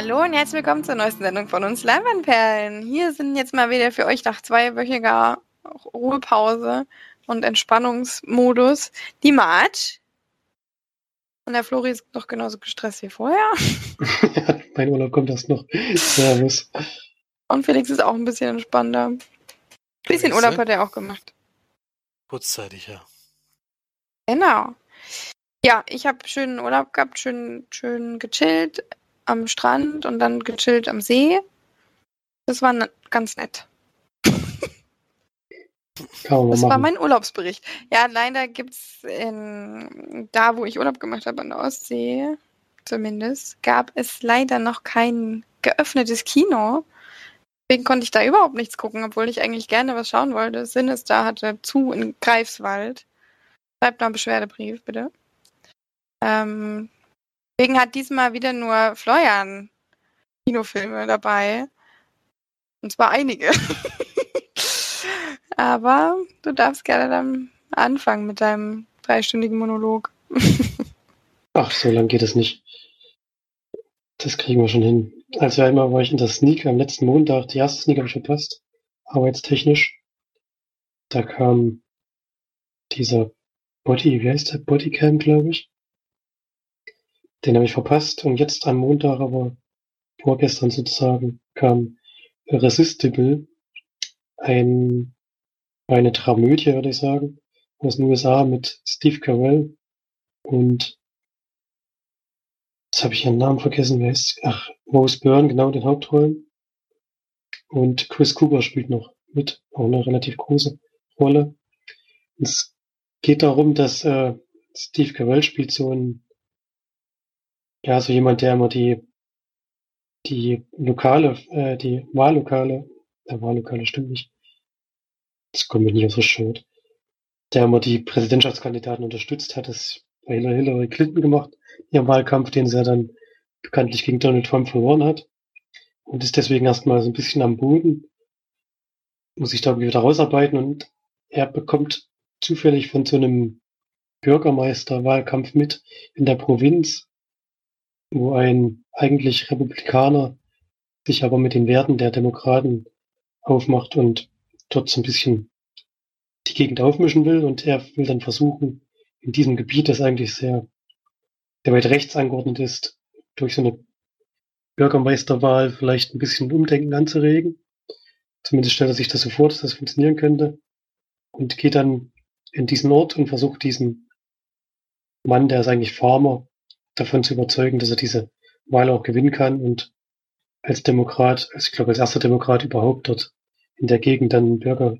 Hallo und herzlich willkommen zur neuesten Sendung von uns Leinwandperlen. Hier sind jetzt mal wieder für euch nach zweiwöchiger Ruhepause und Entspannungsmodus die March. Und der Flori ist noch genauso gestresst wie vorher. ja, mein Urlaub kommt erst noch. Servus. Und Felix ist auch ein bisschen entspannter. Ein bisschen Urlaub hat er auch gemacht. Kurzzeitig, ja. Genau. Ja, ich habe schönen Urlaub gehabt, schön, schön gechillt am Strand und dann gechillt am See. Das war ganz nett. das war mein Urlaubsbericht. Ja, leider gibt es da, wo ich Urlaub gemacht habe, an der Ostsee, zumindest, gab es leider noch kein geöffnetes Kino. Deswegen konnte ich da überhaupt nichts gucken, obwohl ich eigentlich gerne was schauen wollte. Sinister hatte zu in Greifswald. Schreibt noch einen Beschwerdebrief, bitte. Ähm, deswegen hat diesmal wieder nur Florian Kinofilme dabei. Und zwar einige. Aber du darfst gerne dann anfangen mit deinem dreistündigen Monolog. Ach, so lang geht es nicht. Das kriegen wir schon hin. Also einmal war ich in der Sneak am letzten Montag. Die erste Sneak habe ich verpasst. Arbeitstechnisch. Da kam dieser Body, wie heißt der? Bodycam, glaube ich. Den habe ich verpasst. Und jetzt am Montag, aber vorgestern sozusagen, kam Irresistible. Ein, eine Dramödie, würde ich sagen, aus den USA mit Steve Carell und Jetzt habe ich ihren Namen vergessen. Wer ist? Ach, Rose Byrne, genau, den Hauptrollen. Und Chris Cooper spielt noch mit, auch eine relativ große Rolle. Es geht darum, dass äh, Steve Carell spielt so ein, ja, so jemand, der immer die, die Lokale, äh, die Wahllokale, der Wahllokale stimmt nicht. Das kommt mir nicht aus der Schuld. Der immer die Präsidentschaftskandidaten unterstützt hat, das bei Hillary Clinton gemacht ihrem Wahlkampf, den sie dann bekanntlich gegen Donald Trump verloren hat. Und ist deswegen erstmal so ein bisschen am Boden, muss sich da wieder rausarbeiten und er bekommt zufällig von so einem Bürgermeisterwahlkampf mit in der Provinz, wo ein eigentlich Republikaner sich aber mit den Werten der Demokraten aufmacht und dort so ein bisschen die Gegend aufmischen will und er will dann versuchen, in diesem Gebiet, das eigentlich sehr der weit rechts angeordnet ist, durch so eine Bürgermeisterwahl vielleicht ein bisschen Umdenken anzuregen. Zumindest stellt er sich das so vor, dass das funktionieren könnte. Und geht dann in diesen Ort und versucht diesen Mann, der ist eigentlich Farmer, davon zu überzeugen, dass er diese Wahl auch gewinnen kann und als Demokrat, also ich glaube als erster Demokrat überhaupt dort in der Gegend dann Bürger,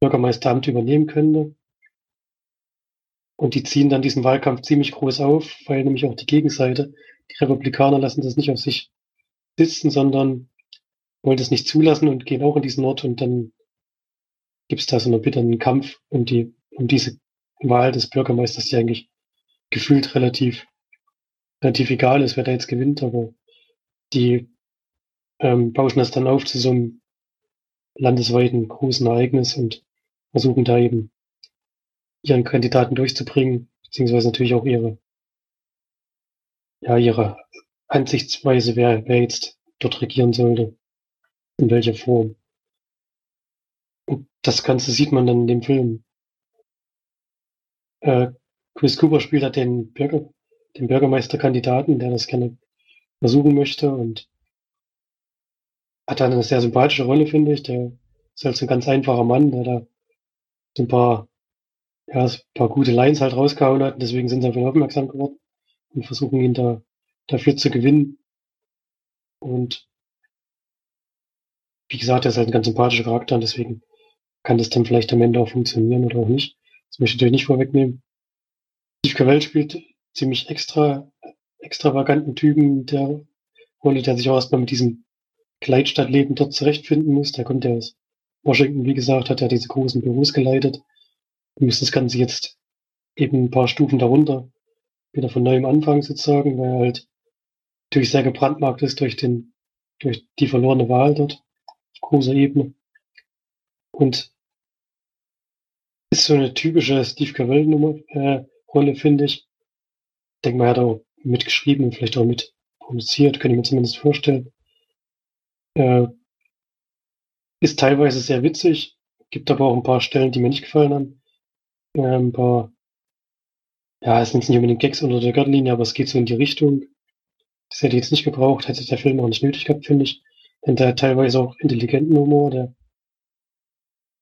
Bürgermeisteramt übernehmen könnte. Und die ziehen dann diesen Wahlkampf ziemlich groß auf, weil nämlich auch die Gegenseite, die Republikaner lassen das nicht auf sich sitzen, sondern wollen das nicht zulassen und gehen auch in diesen Ort und dann gibt es da so einen bitteren Kampf um die, um diese Wahl des Bürgermeisters, die eigentlich gefühlt relativ, relativ egal ist, wer da jetzt gewinnt, aber die ähm, bauschen das dann auf zu so einem landesweiten großen Ereignis und versuchen da eben ihren Kandidaten durchzubringen, beziehungsweise natürlich auch ihre, ja, ihre Ansichtsweise, wer, wer jetzt dort regieren sollte, in welcher Form. Und das Ganze sieht man dann in dem Film. Äh, Chris Cooper spielt halt den Bürger, den Bürgermeisterkandidaten, der das gerne versuchen möchte und hat dann eine sehr sympathische Rolle, finde ich. Der ist halt so ein ganz einfacher Mann, der da so ein paar ja, ein paar gute Lines halt rausgehauen hat. Und deswegen sind sie auf ihn aufmerksam geworden und versuchen ihn da dafür zu gewinnen. Und wie gesagt, er ist halt ein ganz sympathischer Charakter und deswegen kann das dann vielleicht am Ende auch funktionieren oder auch nicht. Das möchte ich natürlich nicht vorwegnehmen. Steve Carell spielt ziemlich extra, extravaganten Typen der Rolle, der sich auch erstmal mit diesem Kleidstadtleben dort zurechtfinden muss. Der kommt ja aus Washington, wie gesagt, hat ja diese großen Büros geleitet müsste das Ganze jetzt eben ein paar Stufen darunter wieder von neuem anfangen sozusagen, weil er halt natürlich sehr gebrandmarkt ist durch den, durch die verlorene Wahl dort auf großer Ebene. Und ist so eine typische Steve Carell Nummer, äh, Rolle, finde ich. Denke mal, er hat auch mitgeschrieben und vielleicht auch mit produziert, könnte ich mir zumindest vorstellen. Äh, ist teilweise sehr witzig, gibt aber auch ein paar Stellen, die mir nicht gefallen haben. Äh, ein paar, ja, es sind nicht unbedingt Gags unter der Gürtellinie, aber es geht so in die Richtung. Das hätte ich jetzt nicht gebraucht, hätte der Film auch nicht nötig gehabt, finde ich. Denn der hat teilweise auch intelligenten Humor, der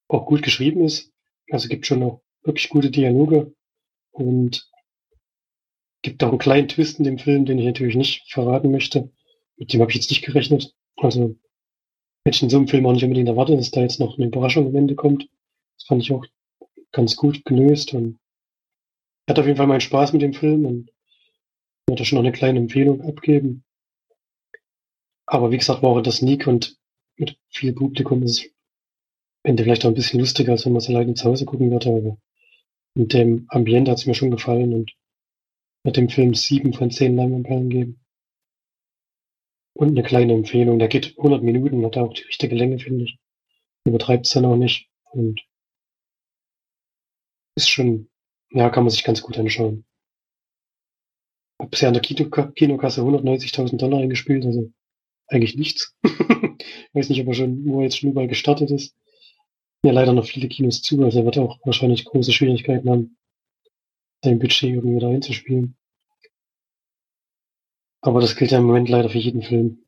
auch gut geschrieben ist. Also gibt schon auch wirklich gute Dialoge und gibt auch einen kleinen Twist in dem Film, den ich natürlich nicht verraten möchte. Mit dem habe ich jetzt nicht gerechnet. Also hätte ich in so einem Film auch nicht unbedingt erwartet, dass da jetzt noch eine Überraschung am Ende kommt. Das fand ich auch ganz gut gelöst und hat auf jeden Fall meinen Spaß mit dem Film und würde schon noch eine kleine Empfehlung abgeben. Aber wie gesagt, war auch das Sneak und mit viel Publikum ist es Ende vielleicht auch ein bisschen lustiger, als wenn man es alleine zu Hause gucken würde, aber mit dem Ambiente hat es mir schon gefallen und mit dem Film sieben von zehn Leinwandperlen geben. Und eine kleine Empfehlung, der geht 100 Minuten, hat auch die richtige Länge, finde ich. Übertreibt es dann auch nicht und ist schon, ja, kann man sich ganz gut anschauen. Hab bisher an der Kino Kinokasse 190.000 Dollar eingespielt, also eigentlich nichts. Weiß nicht, ob er schon, wo er jetzt schon überall gestartet ist. Ja, leider noch viele Kinos zu, also er wird auch wahrscheinlich große Schwierigkeiten haben, sein Budget irgendwie da einzuspielen. Aber das gilt ja im Moment leider für jeden Film.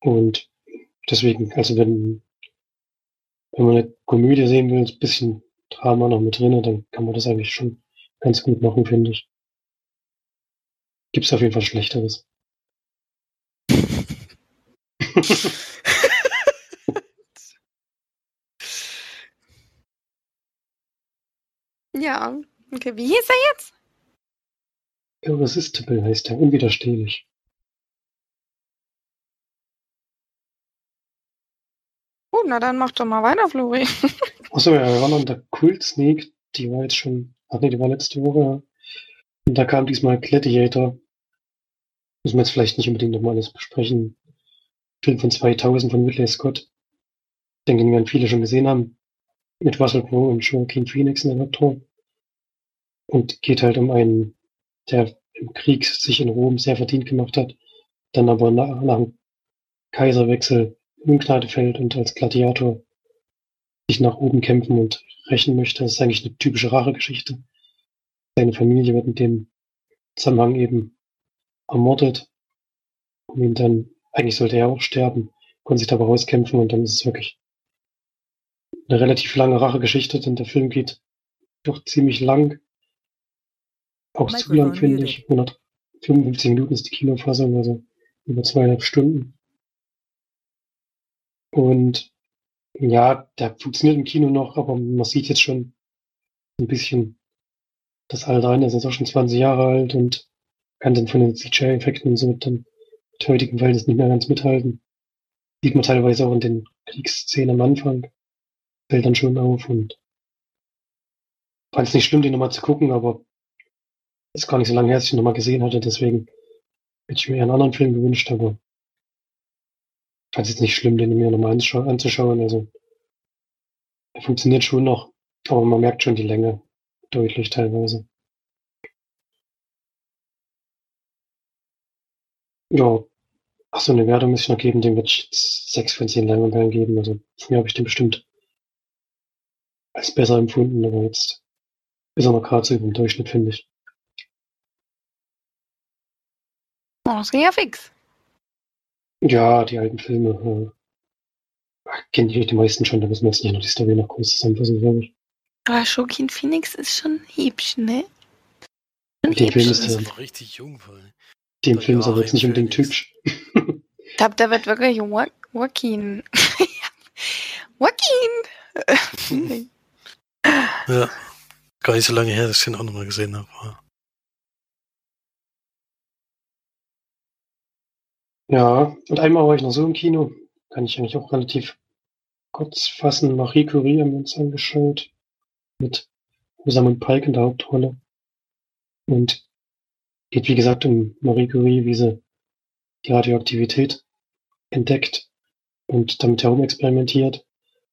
Und deswegen, also wenn, wenn man eine Komödie sehen will, ein bisschen Drama noch mit drin, dann kann man das eigentlich schon ganz gut machen, finde ich. Gibt's auf jeden Fall Schlechteres. Ja, okay. Wie hieß er jetzt? Irresistible heißt er, unwiderstehlich. Gut, na dann mach doch mal weiter, Flori. Achso, ja, wir waren noch in der Kult Sneak, die war jetzt schon, ach nee, die war letzte Woche. Und da kam diesmal Gladiator. Müssen wir jetzt vielleicht nicht unbedingt nochmal alles besprechen. Film von 2000 von Ridley Scott. Ich denke, den werden viele schon gesehen haben. Mit Russell Crowe und Joaquin Phoenix in der Hauptrolle. Und geht halt um einen, der im Krieg sich in Rom sehr verdient gemacht hat, dann aber nach, nach dem Kaiserwechsel in Ungnade fällt und als Gladiator sich nach oben kämpfen und rächen möchte. Das ist eigentlich eine typische Rachegeschichte. Seine Familie wird in dem Zusammenhang eben ermordet. Und ihn dann, eigentlich sollte er auch sterben, konnte sich dabei rauskämpfen und dann ist es wirklich eine relativ lange Rachegeschichte, denn der Film geht doch ziemlich lang. Auch zu lang, finde ich. 155 Minuten ist die Kinofassung, also über zweieinhalb Stunden. Und ja, der funktioniert im Kino noch, aber man sieht jetzt schon ein bisschen das Alter an. Er ist auch schon 20 Jahre alt und kann dann von den CGI-Effekten und so mit dem mit heutigen Verhältnis nicht mehr ganz mithalten. Sieht man teilweise auch in den Kriegsszenen am Anfang. Fällt dann schon auf und fand es nicht schlimm, die nochmal zu gucken, aber ist gar nicht so lange her, dass ich ihn nochmal gesehen hatte, deswegen hätte ich mir einen anderen Film gewünscht, aber fand es jetzt nicht schlimm, den mir nochmal anzuschauen. Also er funktioniert schon noch, aber man merkt schon die Länge deutlich teilweise. Ja, ach so, eine Wertung muss ich noch geben, dem wird ich jetzt 6 von 10 Leinwandperlen geben. Also mir habe ich den bestimmt als besser empfunden, aber jetzt ist er noch gerade so über dem Durchschnitt, finde ich. Oh, das ging ja fix. Ja, die alten Filme äh, kennen die, die meisten schon, da müssen wir jetzt nicht noch die Story noch groß zusammenfassen, glaube ich. Aber Joaquin Phoenix ist schon hübsch, ne? Schon Den Film ist, ist noch richtig jung, weil. dem Film ist aber jetzt nicht unbedingt hübsch. Ich glaube, da wird wirklich Jo- Joaquin. Joaquin! Ja. Gar nicht so lange her, dass ich den auch nochmal gesehen habe. Ja, und einmal war ich noch so im Kino, kann ich eigentlich auch relativ kurz fassen. Marie Curie haben wir uns angeschaut, mit Rosamund Pike in der Hauptrolle. Und geht wie gesagt um Marie Curie, wie sie die Radioaktivität entdeckt und damit herumexperimentiert.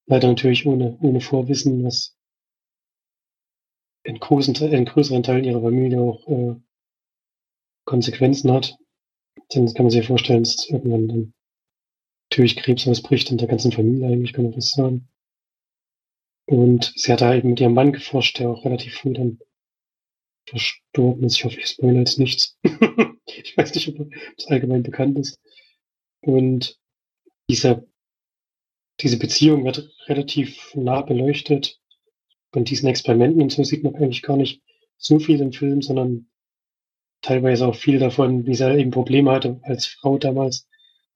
Leider natürlich ohne, ohne Vorwissen, was in, großen, in größeren Teilen ihrer Familie auch äh, Konsequenzen hat. Dann kann man sich vorstellen, dass irgendwann dann natürlich Krebs ausbricht in der ganzen Familie eigentlich, kann man das sagen. Und sie hat da eben mit ihrem Mann geforscht, der auch relativ früh dann verstorben ist. Ich hoffe, ich spoilere jetzt nichts. ich weiß nicht, ob das allgemein bekannt ist. Und diese, diese Beziehung wird relativ nah beleuchtet. Von diesen Experimenten und so sieht man eigentlich gar nicht so viel im Film, sondern teilweise auch viel davon, wie sie eben Probleme hatte als Frau damals,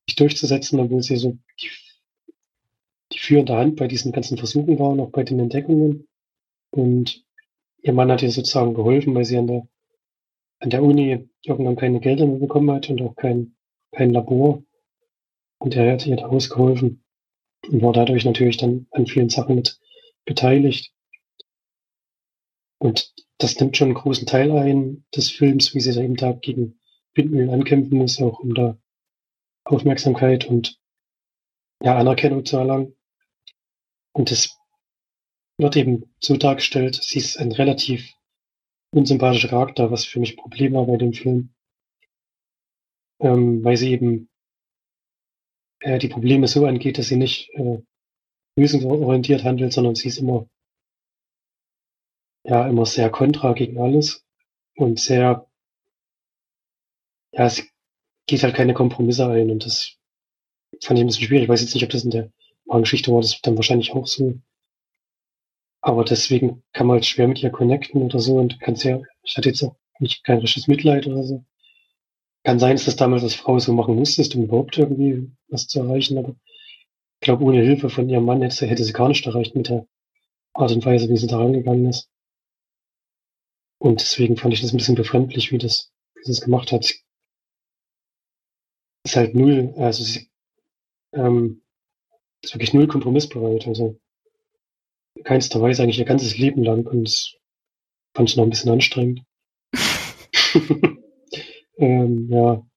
sich durchzusetzen, obwohl sie so die, die führende Hand bei diesen ganzen Versuchen war und auch bei den Entdeckungen. Und ihr Mann hat ihr sozusagen geholfen, weil sie an der, an der Uni irgendwann keine Gelder mehr bekommen hat und auch kein, kein Labor. Und er hat ihr da ausgeholfen und war dadurch natürlich dann an vielen Sachen mit beteiligt. Und das nimmt schon einen großen Teil ein des Films, wie sie da eben da gegen Windmühlen ankämpfen muss, auch um da Aufmerksamkeit und ja, Anerkennung zu erlangen. Und das wird eben so dargestellt, sie ist ein relativ unsympathischer Charakter, was für mich Problem war bei dem Film. Ähm, weil sie eben äh, die Probleme so angeht, dass sie nicht äh, lösungsorientiert handelt, sondern sie ist immer ja immer sehr kontra gegen alles und sehr ja, sie geht halt keine Kompromisse ein und das fand ich ein bisschen schwierig. Ich weiß jetzt nicht, ob das in der Geschichte war, das dann wahrscheinlich auch so. Aber deswegen kann man halt schwer mit ihr connecten oder so und kann sehr, ich hatte jetzt auch nicht kein richtiges Mitleid oder so. Kann sein, dass das damals als Frau so machen musstest, um überhaupt irgendwie was zu erreichen, aber ich glaube, ohne Hilfe von ihrem Mann hätte, hätte sie gar nicht erreicht mit der Art und Weise, wie sie da rangegangen ist. Und deswegen fand ich das ein bisschen befremdlich, wie das, wie es gemacht hat. Ist halt null, also sie, ähm, ist wirklich null kompromissbereit, also in keinster Weise eigentlich ihr ganzes Leben lang und das fand ich noch ein bisschen anstrengend. ähm, ja,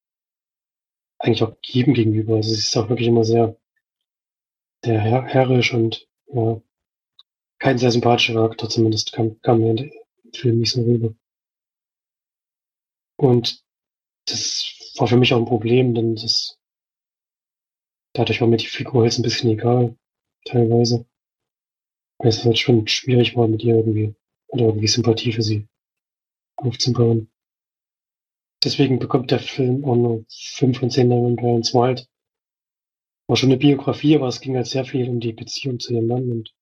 eigentlich auch jedem gegenüber. Also sie ist auch wirklich immer sehr, sehr herr herrisch und ja, kein sehr sympathischer Charakter, zumindest kam, kam mir Film nicht so rüber. Und das war für mich auch ein Problem, denn das dadurch war mir die Figur jetzt ein bisschen egal, teilweise. Weil es halt schon schwierig war, mit ihr irgendwie oder irgendwie Sympathie für sie aufzubauen. Deswegen bekommt der Film auch nur 5 von 10 Leinwandperlen. Es war halt, war schon eine Biografie, aber es ging halt sehr viel um die Beziehung zu ihrem Mann und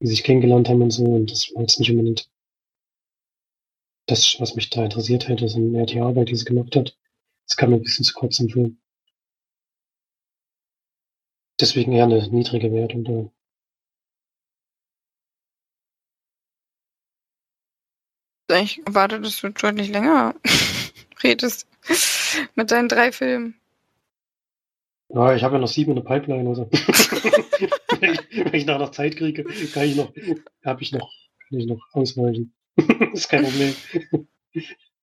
wie sie sich kennengelernt haben und so. Und das war jetzt nicht unbedingt das, was mich da interessiert hätte, sondern eher die Arbeit, die sie gemacht hat. Das kam mir ein bisschen zu kurz im Film. Deswegen eher eine niedrige Wertung da. Ich erwarte, dass du deutlich länger redest mit deinen drei Filmen. Ja, ich habe ja noch sieben in der Pipeline. Also. wenn, ich, wenn ich nachher noch Zeit kriege, kann ich noch, habe ich noch, kann ich noch ausweichen. ist kein Problem.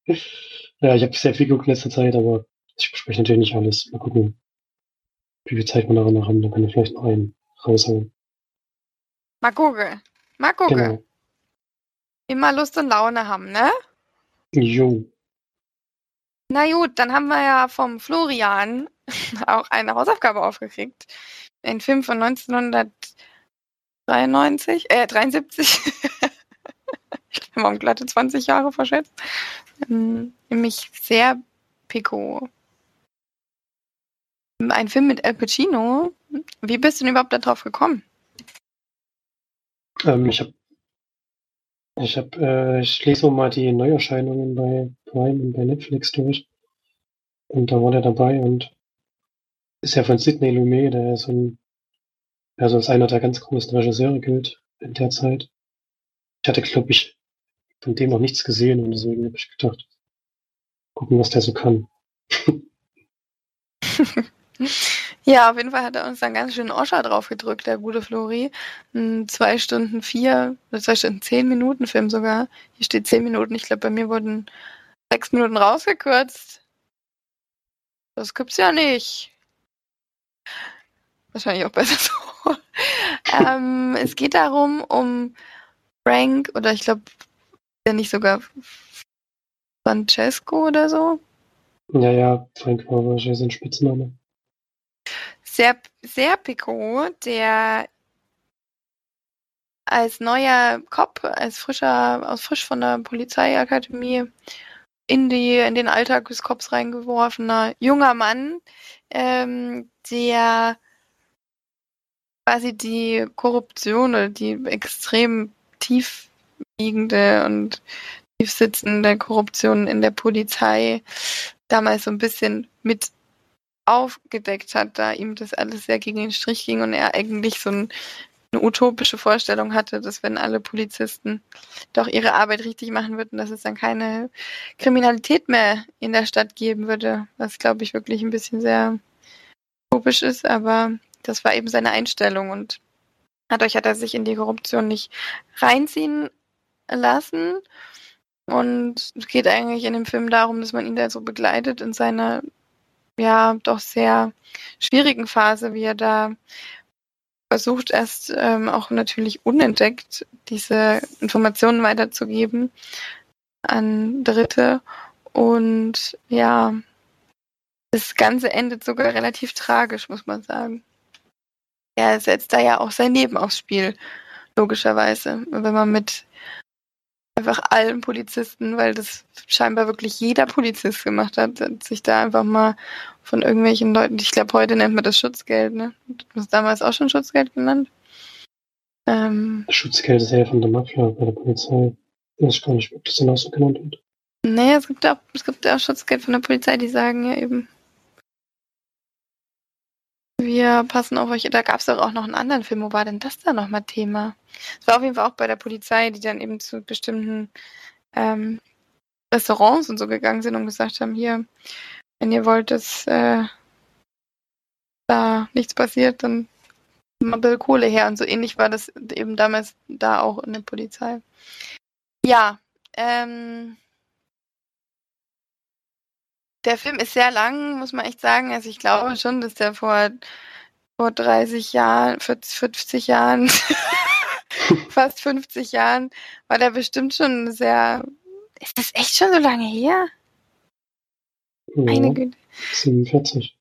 ja, ich habe sehr viel geguckt in letzter Zeit, aber ich bespreche natürlich nicht alles. Mal gucken, wie viel Zeit wir noch haben. Dann kann ich vielleicht noch einen raushauen. Mal gucken. Mal gucken. Genau. Immer Lust und Laune haben, ne? Jo. Na gut, dann haben wir ja vom Florian auch eine Hausaufgabe aufgekriegt. Ein Film von 1993, äh, 73. wir haben glatte 20 Jahre verschätzt. Ähm, nämlich sehr Pico. Ein Film mit Al Pacino. Wie bist du denn überhaupt darauf gekommen? Ähm, ich habe ich hab, äh, ich lese mal die Neuerscheinungen bei Prime und bei Netflix durch. Und da war der dabei und ist ja von Sidney Lumet, der so ein, also als einer der ganz großen Regisseure gilt in der Zeit. Ich hatte, glaube ich, von dem noch nichts gesehen und deswegen habe ich gedacht, gucken, was der so kann. Ja, auf jeden Fall hat er uns dann ganz schön Oscher drauf gedrückt, der gute Flori. Ein zwei Stunden vier, oder zwei Stunden zehn Minuten Film sogar. Hier steht zehn Minuten. Ich glaube, bei mir wurden sechs Minuten rausgekürzt. Das gibt's ja nicht. Wahrscheinlich auch besser so. ähm, es geht darum, um Frank, oder ich glaube, der nicht sogar Francesco oder so. Ja, ja, Frank war wahrscheinlich sein Spitzname. Ser Serpico, der als neuer Cop, als frischer, aus frisch von der Polizeiakademie in die, in den Alltag des Cops reingeworfener junger Mann, ähm, der quasi die Korruption oder die extrem tiefliegende und tiefsitzende Korruption in der Polizei damals so ein bisschen mit aufgedeckt hat, da ihm das alles sehr gegen den Strich ging und er eigentlich so ein, eine utopische Vorstellung hatte, dass wenn alle Polizisten doch ihre Arbeit richtig machen würden, dass es dann keine Kriminalität mehr in der Stadt geben würde, was glaube ich wirklich ein bisschen sehr utopisch ist, aber das war eben seine Einstellung und dadurch hat er sich in die Korruption nicht reinziehen lassen. Und es geht eigentlich in dem Film darum, dass man ihn da so begleitet in seiner ja doch sehr schwierigen Phase, wie er da versucht erst ähm, auch natürlich unentdeckt diese Informationen weiterzugeben an Dritte. Und ja, das Ganze endet sogar relativ tragisch, muss man sagen. Er setzt da ja auch sein Leben aufs Spiel, logischerweise. Wenn man mit einfach allen Polizisten, weil das scheinbar wirklich jeder Polizist gemacht hat, hat sich da einfach mal von irgendwelchen Leuten, ich glaube, heute nennt man das Schutzgeld, ne? Du hast damals auch schon Schutzgeld genannt. Ähm, Schutzgeld ist ja von der Mafia bei der Polizei. Ich weiß gar nicht, ob das dann auch so genannt wird. Nee, es gibt auch, es gibt auch Schutzgeld von der Polizei, die sagen ja eben, wir passen auf euch. Da gab es auch noch einen anderen Film. Wo war denn das da nochmal Thema? Es war auf jeden Fall auch bei der Polizei, die dann eben zu bestimmten ähm, Restaurants und so gegangen sind und gesagt haben, hier, wenn ihr wollt, dass äh, da nichts passiert, dann mal Bill Kohle her. Und so ähnlich war das eben damals da auch in der Polizei. Ja, ähm, der Film ist sehr lang, muss man echt sagen. Also ich glaube schon, dass der vor, vor 30 Jahren, 40, 50 Jahren, fast 50 Jahren, war der bestimmt schon sehr. Ist das echt schon so lange her? Ja, Meine Güte. 47.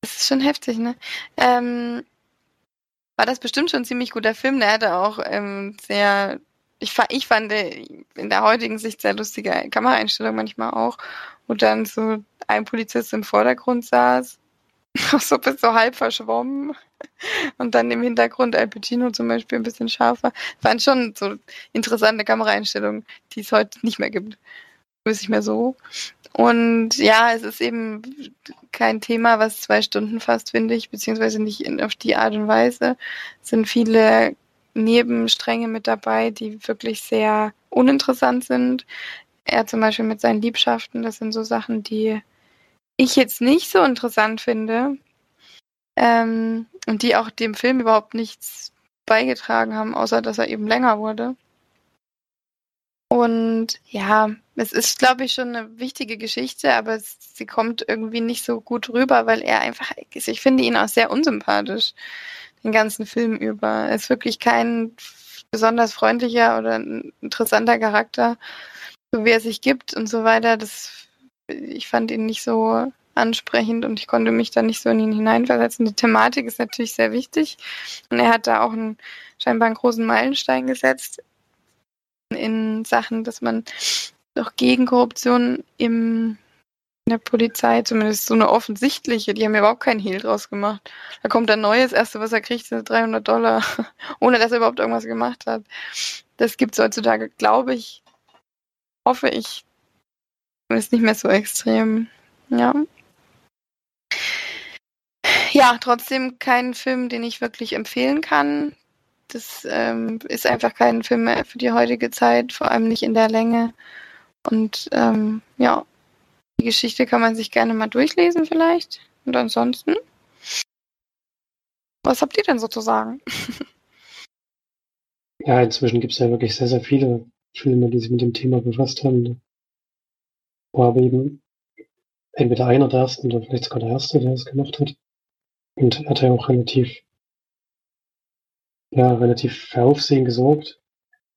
Das ist schon heftig, ne? Ähm, war das bestimmt schon ein ziemlich guter Film. Der hatte auch ähm, sehr ich, ich fand in der heutigen Sicht sehr lustige Kameraeinstellung manchmal auch, wo dann so ein Polizist im Vordergrund saß, so bis so halb verschwommen und dann im Hintergrund Al Pacino zum Beispiel ein bisschen scharfer. Waren schon so interessante Kameraeinstellungen, die es heute nicht mehr gibt. Weiß ich mehr so. Und ja, es ist eben kein Thema, was zwei Stunden fast, finde ich, beziehungsweise nicht in, auf die Art und Weise. Es sind viele Nebenstränge mit dabei, die wirklich sehr uninteressant sind. Er zum Beispiel mit seinen Liebschaften, das sind so Sachen, die ich jetzt nicht so interessant finde ähm, und die auch dem Film überhaupt nichts beigetragen haben, außer dass er eben länger wurde. Und ja, es ist, glaube ich, schon eine wichtige Geschichte, aber sie kommt irgendwie nicht so gut rüber, weil er einfach, ich finde ihn auch sehr unsympathisch den ganzen Film über. Er ist wirklich kein besonders freundlicher oder interessanter Charakter, so wie er sich gibt und so weiter. Das, ich fand ihn nicht so ansprechend und ich konnte mich da nicht so in ihn hineinversetzen. Die Thematik ist natürlich sehr wichtig und er hat da auch einen, scheinbar einen großen Meilenstein gesetzt in Sachen, dass man doch gegen Korruption im der Polizei, zumindest so eine offensichtliche, die haben ja überhaupt keinen Hehl draus gemacht. Da kommt ein neues, erste, was er kriegt, sind 300 Dollar, ohne dass er überhaupt irgendwas gemacht hat. Das gibt es heutzutage, glaube ich, hoffe ich, ist nicht mehr so extrem. Ja. Ja, trotzdem kein Film, den ich wirklich empfehlen kann. Das ähm, ist einfach kein Film mehr für die heutige Zeit, vor allem nicht in der Länge. Und ähm, ja, die Geschichte kann man sich gerne mal durchlesen vielleicht. Und ansonsten, was habt ihr denn so zu sagen? Ja, inzwischen gibt es ja wirklich sehr, sehr viele Filme, die sich mit dem Thema befasst haben. Wo aber eben entweder einer der ersten oder vielleicht sogar der erste, der es gemacht hat. Und hat ja auch relativ, ja, relativ für Aufsehen gesorgt,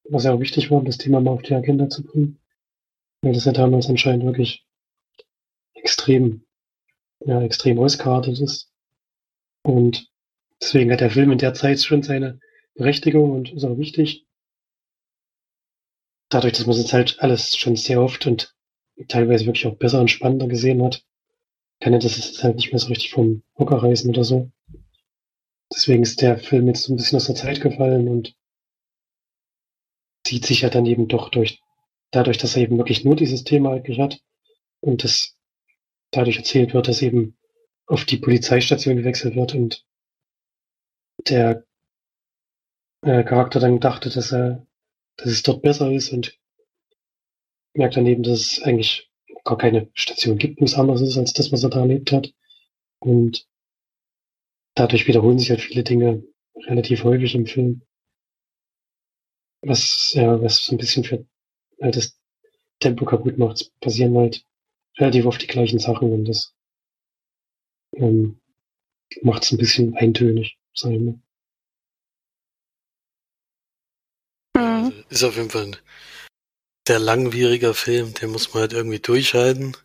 was ja auch wichtig war, das Thema mal auf die Agenda zu bringen. weil das ja damals anscheinend wirklich extrem, ja, extrem ausgeartet ist. Und deswegen hat der Film in der Zeit schon seine Berechtigung und ist auch wichtig. Dadurch, dass man es halt alles schon sehr oft und teilweise wirklich auch besser und spannender gesehen hat, kann er das halt nicht mehr so richtig vom Hocker reißen oder so. Deswegen ist der Film jetzt so ein bisschen aus der Zeit gefallen und zieht sich ja dann eben doch durch, dadurch, dass er eben wirklich nur dieses Thema eigentlich hat und das dadurch erzählt wird, dass eben auf die Polizeistation gewechselt wird und der äh, Charakter dann dachte, dass er, dass es dort besser ist und merkt dann eben, dass es eigentlich gar keine Station gibt, wo es anders ist als das, was er da erlebt hat. Und dadurch wiederholen sich halt viele Dinge relativ häufig im Film. Was, ja, was so ein bisschen für halt das Tempo kaputt macht. Passieren halt relativ oft die gleichen Sachen und das ähm, macht es ein bisschen eintönig, sag ich mal. Also ist auf jeden Fall ein sehr langwieriger Film, den muss man halt irgendwie durchhalten.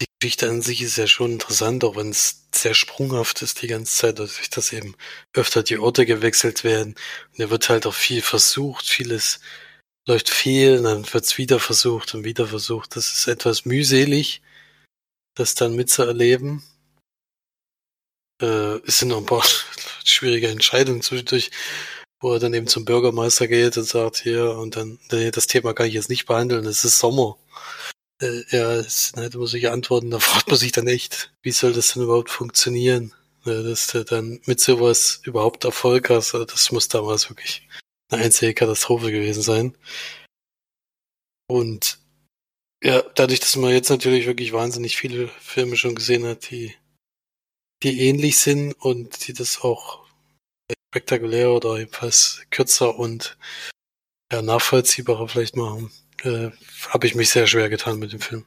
Die Geschichte an sich ist ja schon interessant, auch wenn es sehr sprunghaft ist die ganze Zeit, dadurch, dass eben öfter die Orte gewechselt werden. Und er wird halt auch viel versucht, vieles läuft fehl, dann wird's wieder versucht und wieder versucht. Das ist etwas mühselig, das dann mitzuerleben. Äh, es sind noch ein paar schwierige Entscheidungen zwischendurch, wo er dann eben zum Bürgermeister geht und sagt, hier, und dann, nee, das Thema kann ich jetzt nicht behandeln, es ist Sommer. Äh, ja, es, dann hätte man sich antworten, da fragt man sich dann echt, wie soll das denn überhaupt funktionieren? Dass du dann mit sowas überhaupt Erfolg hast, das muss damals wirklich eine einzige Katastrophe gewesen sein. Und ja, dadurch, dass man jetzt natürlich wirklich wahnsinnig viele Filme schon gesehen hat, die, die ähnlich sind und die das auch spektakulär oder jedenfalls kürzer und ja, nachvollziehbarer vielleicht machen, äh, habe ich mich sehr schwer getan mit dem Film.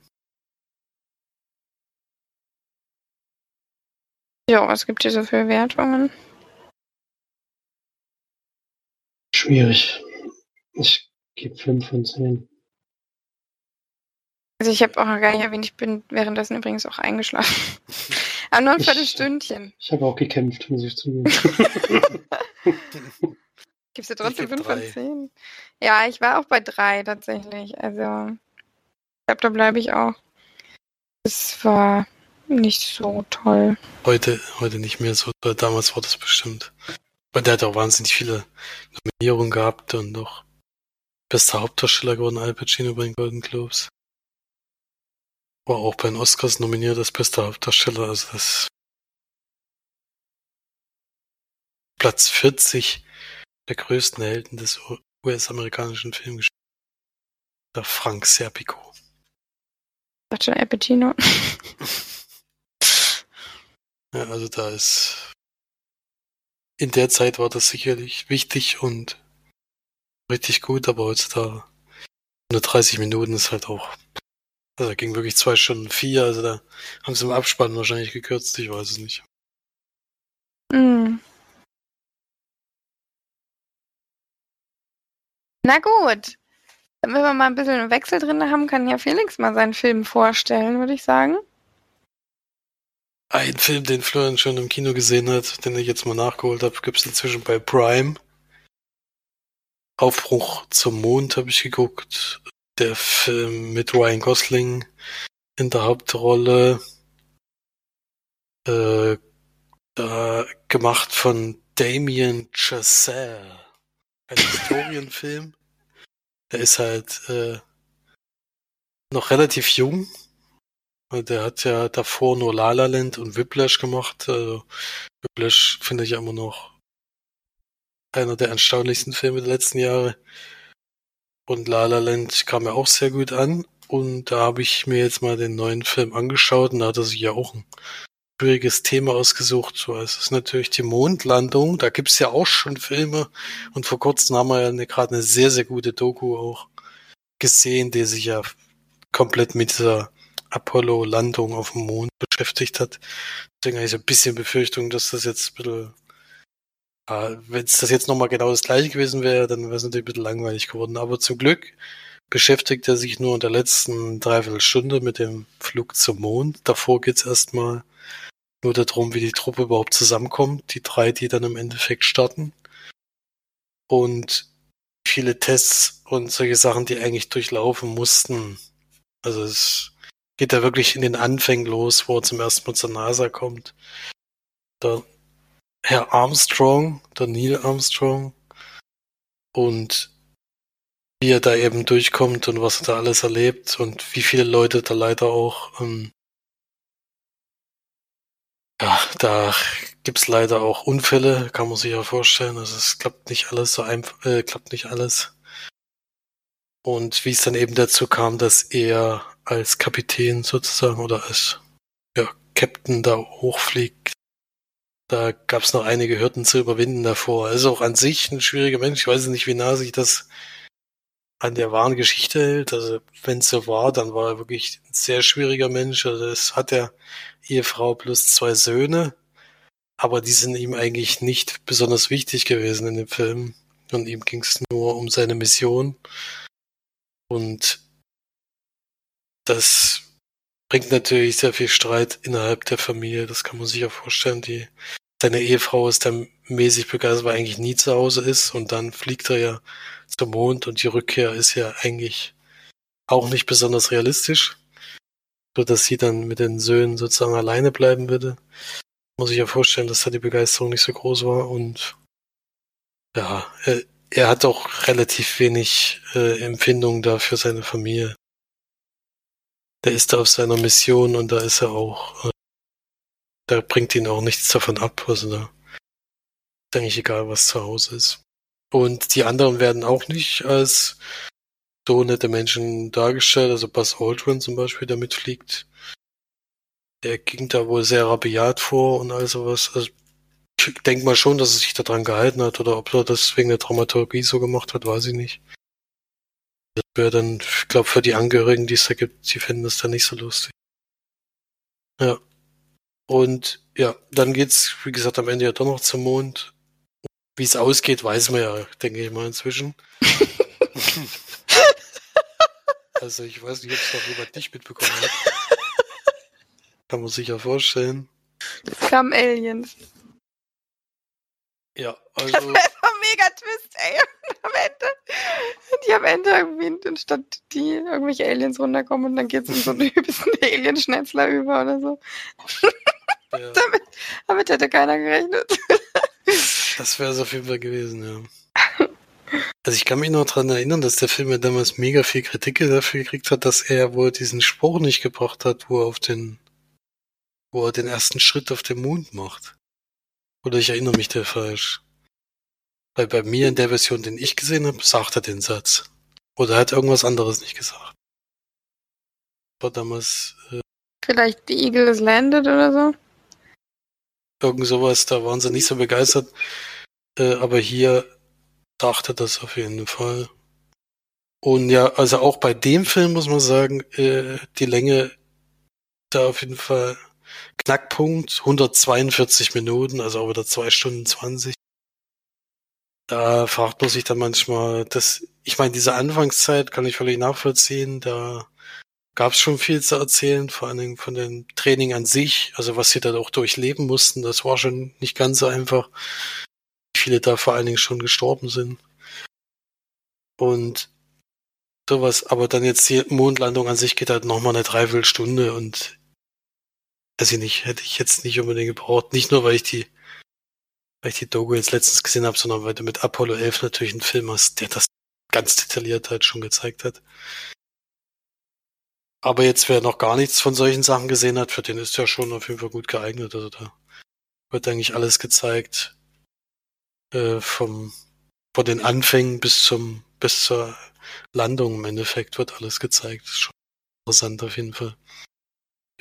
Ja, was gibt hier so für Wertungen? Schwierig. Ich gebe 5 von 10. Also ich habe auch noch gar nicht erwähnt, ich bin währenddessen übrigens auch eingeschlafen. Aber nur ein Viertelstündchen. Ich habe auch gekämpft, muss ich zugeben. Gibst du trotzdem 5 von 10? Ja, ich war auch bei 3 tatsächlich. Also ich glaube, da bleibe ich auch. Es war nicht so toll. Heute, heute nicht mehr so, damals war das bestimmt. Weil der hat auch wahnsinnig viele Nominierungen gehabt und auch bester Hauptdarsteller geworden, Al Pacino bei den Golden Globes. War auch bei den Oscars nominiert als bester Hauptdarsteller, also das Platz 40 der größten Helden des US-amerikanischen Filmgeschäfts. Der Frank Serpico. Dachte Al Pacino. ja, also da ist in der Zeit war das sicherlich wichtig und richtig gut, aber heutzutage nur 30 Minuten ist halt auch. Also da ging wirklich zwei Stunden vier, also da haben sie im Abspann wahrscheinlich gekürzt, ich weiß es nicht. Mm. Na gut. Wenn wir mal ein bisschen einen Wechsel drin haben, kann ja Felix mal seinen Film vorstellen, würde ich sagen. Ein Film, den Florian schon im Kino gesehen hat, den ich jetzt mal nachgeholt habe, gibt es inzwischen bei Prime. Aufbruch zum Mond habe ich geguckt. Der Film mit Ryan Gosling in der Hauptrolle. Äh, da gemacht von Damien Chazelle. Ein Historienfilm. Der ist halt äh, noch relativ jung, der hat ja davor nur La La Land und Whiplash gemacht. Also Whiplash finde ich immer noch einer der erstaunlichsten Filme der letzten Jahre. Und La La Land kam mir auch sehr gut an. Und da habe ich mir jetzt mal den neuen Film angeschaut und da hat er sich ja auch ein schwieriges Thema ausgesucht. So, es ist natürlich die Mondlandung. Da gibt's ja auch schon Filme. Und vor kurzem haben wir ja gerade eine sehr, sehr gute Doku auch gesehen, die sich ja komplett mit dieser Apollo-Landung auf dem Mond beschäftigt hat. Deswegen habe ich so ein bisschen Befürchtung, dass das jetzt ein bisschen, ja, wenn es das jetzt nochmal genau das gleiche gewesen wäre, dann wäre es natürlich ein bisschen langweilig geworden. Aber zum Glück beschäftigt er sich nur in der letzten Dreiviertelstunde mit dem Flug zum Mond. Davor geht's erstmal nur darum, wie die Truppe überhaupt zusammenkommt. Die drei, die dann im Endeffekt starten. Und viele Tests und solche Sachen, die eigentlich durchlaufen mussten. Also es geht da wirklich in den Anfängen los, wo er zum ersten Mal zur NASA kommt. Der Herr Armstrong, der Neil Armstrong und wie er da eben durchkommt und was er da alles erlebt und wie viele Leute da leider auch ähm, ja, da gibt's leider auch Unfälle, kann man sich ja vorstellen. Also es klappt nicht alles so einfach, äh, klappt nicht alles. Und wie es dann eben dazu kam, dass er als Kapitän sozusagen oder als ja, Captain da hochfliegt, da gab's noch einige Hürden zu überwinden davor. Er ist auch an sich ein schwieriger Mensch. Ich weiß nicht, wie nah sich das an der wahren Geschichte hält. Also wenn es so war, dann war er wirklich ein sehr schwieriger Mensch. Also es hat er Ehefrau plus zwei Söhne, aber die sind ihm eigentlich nicht besonders wichtig gewesen in dem Film. Und ihm ging es nur um seine Mission. Und das bringt natürlich sehr viel Streit innerhalb der Familie. Das kann man sich ja vorstellen. Die, seine Ehefrau ist dann mäßig begeistert, weil eigentlich nie zu Hause ist. Und dann fliegt er ja zum Mond und die Rückkehr ist ja eigentlich auch nicht besonders realistisch so dass sie dann mit den Söhnen sozusagen alleine bleiben würde. Muss ich ja vorstellen, dass da die Begeisterung nicht so groß war und ja, er, er hat auch relativ wenig äh, Empfindung da für seine Familie. Der ist da auf seiner Mission und da ist er auch, äh, da bringt ihn auch nichts davon ab, also da ist eigentlich egal, was zu Hause ist. Und die anderen werden auch nicht als so nette Menschen dargestellt. Also Buzz Aldrin zum Beispiel, der mitfliegt. Der ging da wohl sehr rabiat vor und all sowas. Also ich denke mal schon, dass er sich daran gehalten hat oder ob er das wegen der Dramaturgie so gemacht hat, weiß ich nicht. Das wäre dann, ich glaube, für die Angehörigen, die es da gibt, die finden das dann nicht so lustig. Ja. Und ja, dann geht's, wie gesagt, am Ende ja doch noch zum Mond. Wie es ausgeht, weiß man ja, denke ich mal inzwischen. Also ich weiß nicht, ob es noch jemand nicht mitbekommen hat. Kann man sich ja vorstellen. Es kamen Aliens. Ja, also. Mega Twist, ey. am Ende. Die am Ende irgendwie, anstatt die irgendwelche Aliens runterkommen und dann geht es in so einen übelsten Alienschnetzler über oder so. Ja. damit, damit hätte keiner gerechnet. das wäre es auf jeden Fall gewesen, ja. Also ich kann mich noch dran erinnern, dass der Film ja damals mega viel Kritik dafür gekriegt hat, dass er wohl diesen Spruch nicht gebracht hat, wo er auf den, wo er den ersten Schritt auf den Mond macht. Oder ich erinnere mich da falsch. Weil bei mir in der Version, den ich gesehen habe, sagt er den Satz. Oder er hat irgendwas anderes nicht gesagt. War damals. Äh, Vielleicht The Eagle is landed oder so? Irgend sowas, da waren sie nicht so begeistert. Äh, aber hier dachte das auf jeden Fall. Und ja, also auch bei dem Film muss man sagen, äh, die Länge da auf jeden Fall Knackpunkt, 142 Minuten, also auch wieder zwei Stunden 20. Da fragt man sich dann manchmal, dass, ich meine, diese Anfangszeit kann ich völlig nachvollziehen, da gab es schon viel zu erzählen, vor allen Dingen von dem Training an sich, also was sie da auch durchleben mussten, das war schon nicht ganz so einfach viele da vor allen Dingen schon gestorben sind. Und sowas, aber dann jetzt die Mondlandung an sich geht halt nochmal eine Dreiviertelstunde und weiß ich nicht, hätte ich jetzt nicht unbedingt gebraucht. Nicht nur, weil ich die, weil ich die Dogo jetzt letztens gesehen habe, sondern weil du mit Apollo 11 natürlich einen Film hast, der das ganz detailliert halt schon gezeigt hat. Aber jetzt, wer noch gar nichts von solchen Sachen gesehen hat, für den ist ja schon auf jeden Fall gut geeignet. Also da wird eigentlich alles gezeigt, äh, vom, von den Anfängen bis zum, bis zur Landung im Endeffekt wird alles gezeigt. ist schon interessant auf jeden Fall.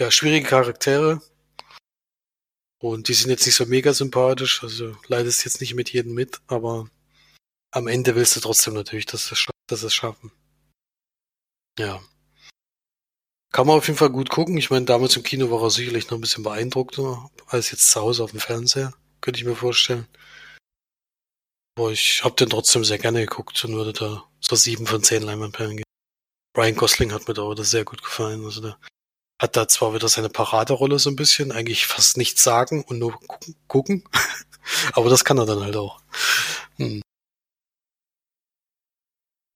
Ja, schwierige Charaktere. Und die sind jetzt nicht so mega sympathisch, also leidest jetzt nicht mit jedem mit, aber am Ende willst du trotzdem natürlich, dass sie dass es schaffen. Ja. Kann man auf jeden Fall gut gucken. Ich meine, damals im Kino war er sicherlich noch ein bisschen beeindruckter als jetzt zu Hause auf dem Fernseher. Könnte ich mir vorstellen. Aber ich habe den trotzdem sehr gerne geguckt und würde da so sieben von zehn Leinwandperlen geben. Ryan Gosling hat mir da auch sehr gut gefallen. Also der hat da zwar wieder seine Paraderolle so ein bisschen, eigentlich fast nichts sagen und nur gucken, aber das kann er dann halt auch. Hm.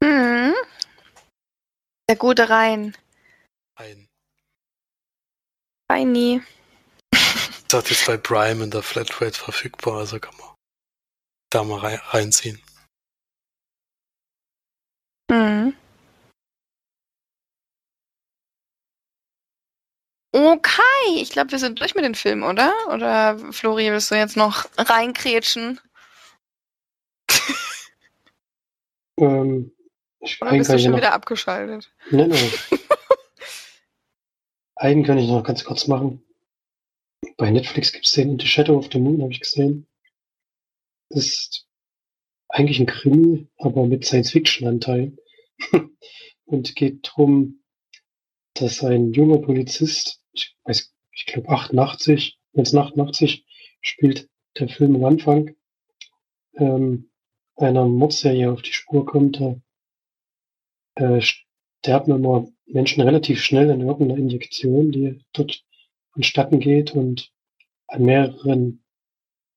Hm. Der gute Rhein. Ein. Reini. Das hat jetzt bei Prime in der Flatrate verfügbar, also kann man da mal rein, reinziehen. Okay, ich glaube, wir sind durch mit den Filmen, oder? Oder Flori, willst du jetzt noch reinkrätschen? Ähm, ich Oder bist du schon noch, wieder abgeschaltet? nein, nein. Einen kann ich noch ganz kurz machen. Bei Netflix gibt es den In the Shadow of the Moon, habe ich gesehen. Das ist eigentlich ein Krimi, aber mit Science-Fiction-Anteil. Und geht drum, dass ein junger Polizist, ich ich glaube 88, wenn es 88 spielt der Film am Anfang, ähm, einer Mordserie auf die Spur kommt, da äh, sterben immer Menschen relativ schnell an irgendeiner Injektion, die dort vonstatten geht und an mehreren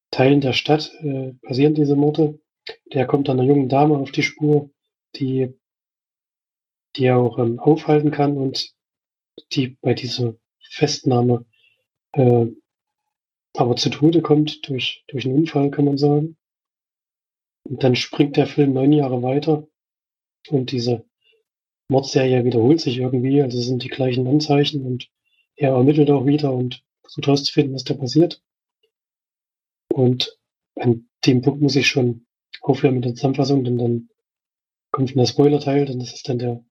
Teilen der Stadt äh, passieren diese Morde. Der kommt einer jungen Dame auf die Spur, die, die er auch ähm, aufhalten kann und die bei dieser Festnahme äh, aber zu Tode kommt durch, durch einen Unfall, kann man sagen. Und dann springt der Film neun Jahre weiter und diese Mordserie wiederholt sich irgendwie, also es sind die gleichen Anzeichen und er ermittelt auch wieder und versucht herauszufinden, was da passiert. Und an dem Punkt muss ich schon aufhören mit der Zusammenfassung, denn dann kommt schon der Spoiler-Teil, denn das ist dann der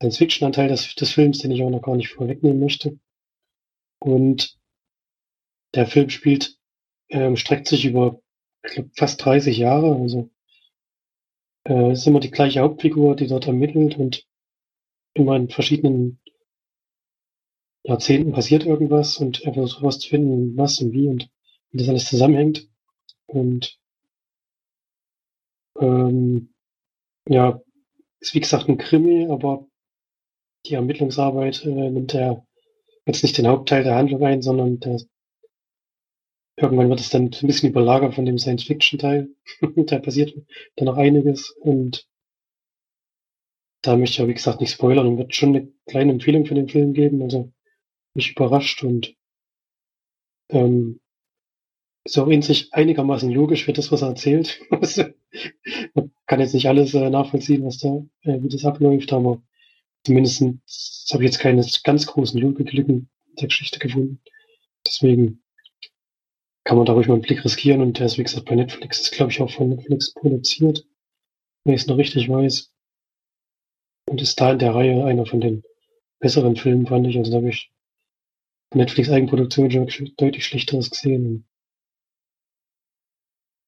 Science-Fiction-Anteil des, des Films, den ich auch noch gar nicht vorwegnehmen möchte. Und der Film spielt, ähm, streckt sich über glaub, fast 30 Jahre, also äh, ist immer die gleiche Hauptfigur, die dort ermittelt und immer in verschiedenen Jahrzehnten passiert irgendwas und er versucht herauszufinden, was und wie und wie das alles zusammenhängt. Und ähm, ja, ist wie gesagt ein Krimi, aber die Ermittlungsarbeit äh, nimmt er jetzt nicht den Hauptteil der Handlung ein, sondern der, irgendwann wird es dann ein bisschen überlagert von dem Science-Fiction-Teil. da passiert dann noch einiges und da möchte ich ja, wie gesagt, nicht spoilern und wird schon eine kleine Empfehlung für den Film geben. Also mich überrascht und ähm, ist auch in sich einigermaßen logisch für das, was er erzählt. Man kann jetzt nicht alles äh, nachvollziehen, was da, äh, wie das abläuft, aber zumindest habe ich jetzt keine ganz großen in der Geschichte gefunden. Deswegen kann man da ruhig mal einen Blick riskieren und der ist, wie gesagt, bei Netflix, ist glaube ich auch von Netflix produziert, wenn ich es noch richtig weiß. Und ist da in der Reihe einer von den besseren Filmen, fand ich. Also da habe ich Netflix Eigenproduktion schon deutlich schlechteres gesehen.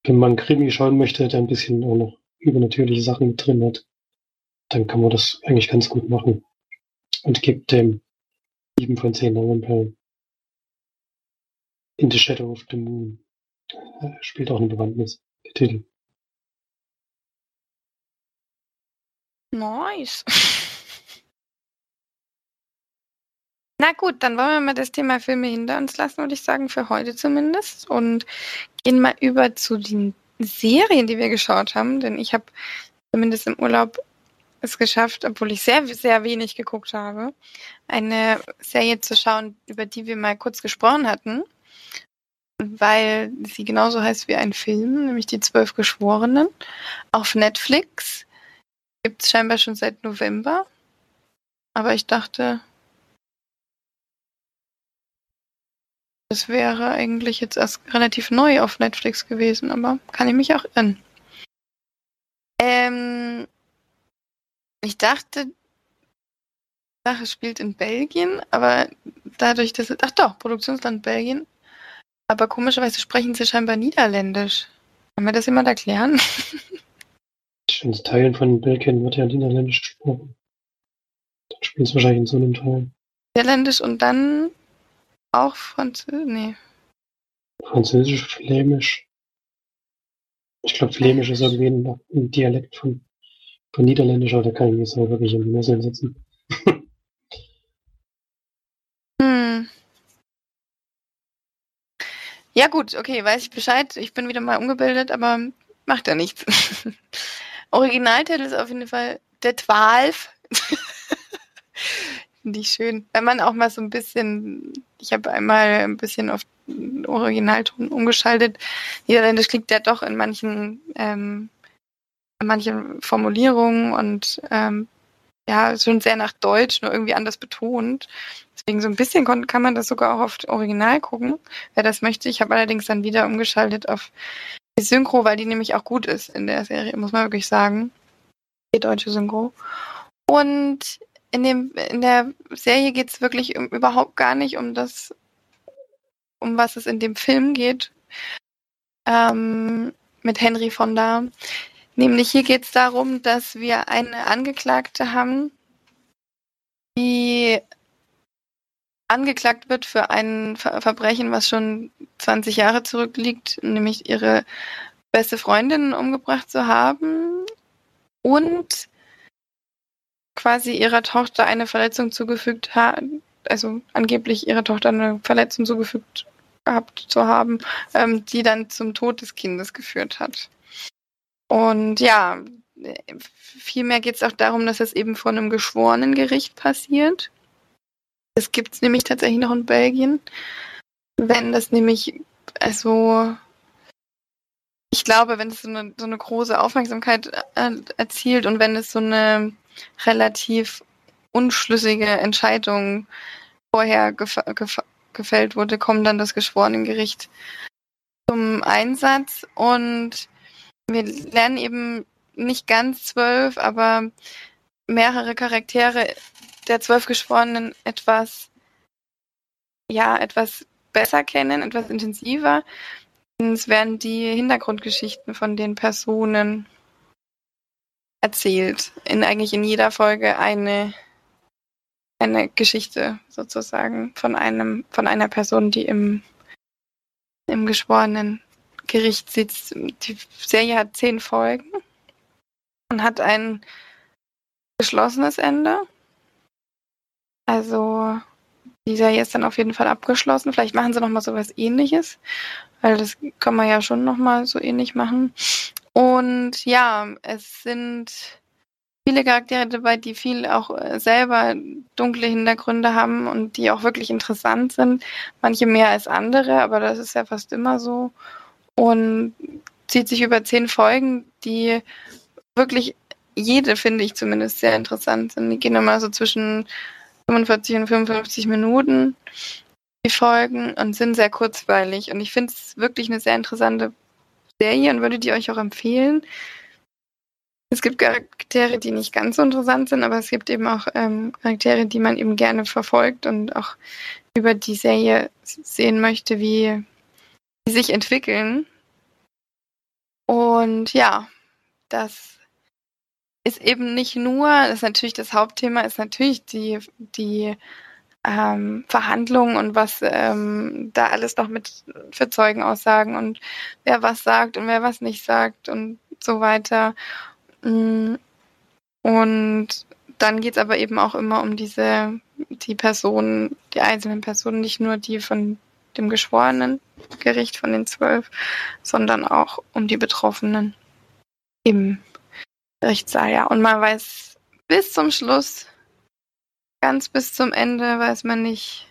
Wenn man Krimi schauen möchte, der ein bisschen auch noch übernatürliche Sachen mit drin hat, dann kann man das eigentlich ganz gut machen. Und gibt dem 7 von 10 Leinwandperlen. In the Shadow of the Moon. Äh, spielt auch eine Bewandtnis, der Titel. Nice. Na gut, dann wollen wir mal das Thema Filme hinter uns lassen, würde ich sagen, für heute zumindest. Und gehen mal über zu den Serien, die wir geschaut haben. Denn ich habe zumindest im Urlaub es geschafft, obwohl ich sehr, sehr wenig geguckt habe, eine Serie zu schauen, über die wir mal kurz gesprochen hatten. Weil sie genauso heißt wie ein Film, nämlich Die Zwölf Geschworenen auf Netflix gibt es scheinbar schon seit November. Aber ich dachte, das wäre eigentlich jetzt erst relativ neu auf Netflix gewesen, aber kann ich mich auch irren. Ähm, ich dachte, die Sache spielt in Belgien, aber dadurch, dass es, ach doch, Produktionsland Belgien, aber komischerweise sprechen sie scheinbar Niederländisch. Kann mir das jemand erklären? In Teilen von Belgien wird ja Niederländisch gesprochen. Dann spielen es wahrscheinlich in so einem Teil. Niederländisch und dann auch Französisch? Nee. Französisch, Flämisch. Ich glaube, Flämisch ist irgendwie ein Dialekt von von Niederländisch, aber da kann ich mich so wirklich in die Messe setzen. Hm. Ja gut, okay, weiß ich Bescheid. Ich bin wieder mal ungebildet, aber macht ja nichts. Originaltitel ist auf jeden Fall The Twelve. Finde ich schön. Wenn man auch mal so ein bisschen, ich habe einmal ein bisschen auf Originalton umgeschaltet. Niederländisch klingt ja doch in manchen, ähm, manchen Formulierungen und ähm, ja, schon sehr nach Deutsch, nur irgendwie anders betont. Deswegen so ein bisschen kann man das sogar auch auf Original gucken, wer das möchte. Ich habe allerdings dann wieder umgeschaltet auf die Synchro, weil die nämlich auch gut ist in der Serie, muss man wirklich sagen. Die deutsche Synchro. Und in, dem, in der Serie geht es wirklich um, überhaupt gar nicht um das, um was es in dem Film geht. Ähm, mit Henry Fonda. Nämlich hier geht es darum, dass wir eine Angeklagte haben, die angeklagt wird für ein Ver Verbrechen, was schon 20 Jahre zurückliegt, nämlich ihre beste Freundin umgebracht zu haben und quasi ihrer Tochter eine Verletzung zugefügt hat, also angeblich ihrer Tochter eine Verletzung zugefügt gehabt zu haben, ähm, die dann zum Tod des Kindes geführt hat. Und ja, vielmehr geht es auch darum, dass es eben vor einem geschworenen Gericht passiert. Das gibt es nämlich tatsächlich noch in Belgien. Wenn das nämlich, also ich glaube, wenn es so eine, so eine große Aufmerksamkeit äh, erzielt und wenn es so eine relativ unschlüssige Entscheidung vorher gef gef gefällt wurde, kommt dann das Geschworenengericht zum Einsatz und wir lernen eben nicht ganz zwölf, aber mehrere Charaktere der zwölf Geschworenen etwas, ja, etwas besser kennen, etwas intensiver. Es werden die Hintergrundgeschichten von den Personen erzählt. In eigentlich in jeder Folge eine, eine Geschichte sozusagen von einem, von einer Person, die im, im geschworenen Gericht sitzt. Die Serie hat zehn Folgen und hat ein geschlossenes Ende. Also die Serie ist dann auf jeden Fall abgeschlossen. Vielleicht machen sie noch mal so was Ähnliches, weil das kann man ja schon noch mal so ähnlich machen. Und ja, es sind viele Charaktere dabei, die viel auch äh, selber dunkle Hintergründe haben und die auch wirklich interessant sind. Manche mehr als andere, aber das ist ja fast immer so. Und zieht sich über zehn Folgen, die wirklich jede, finde ich zumindest, sehr interessant sind. Die gehen immer so zwischen 45 und 55 Minuten, die Folgen, und sind sehr kurzweilig. Und ich finde es wirklich eine sehr interessante Serie und würde die euch auch empfehlen. Es gibt Charaktere, die nicht ganz so interessant sind, aber es gibt eben auch ähm, Charaktere, die man eben gerne verfolgt und auch über die Serie sehen möchte, wie die sich entwickeln. Und ja, das ist eben nicht nur, das ist natürlich das Hauptthema, ist natürlich die, die ähm, Verhandlungen und was ähm, da alles noch mit für Zeugenaussagen und wer was sagt und wer was nicht sagt und so weiter. Mm, und dann geht es aber eben auch immer um diese, die Personen, die einzelnen Personen, nicht nur die von dem geschworenen Gericht von den zwölf, sondern auch um die Betroffenen im Gerichtssaal, ja. Und man weiß bis zum Schluss, ganz bis zum Ende, weiß man nicht,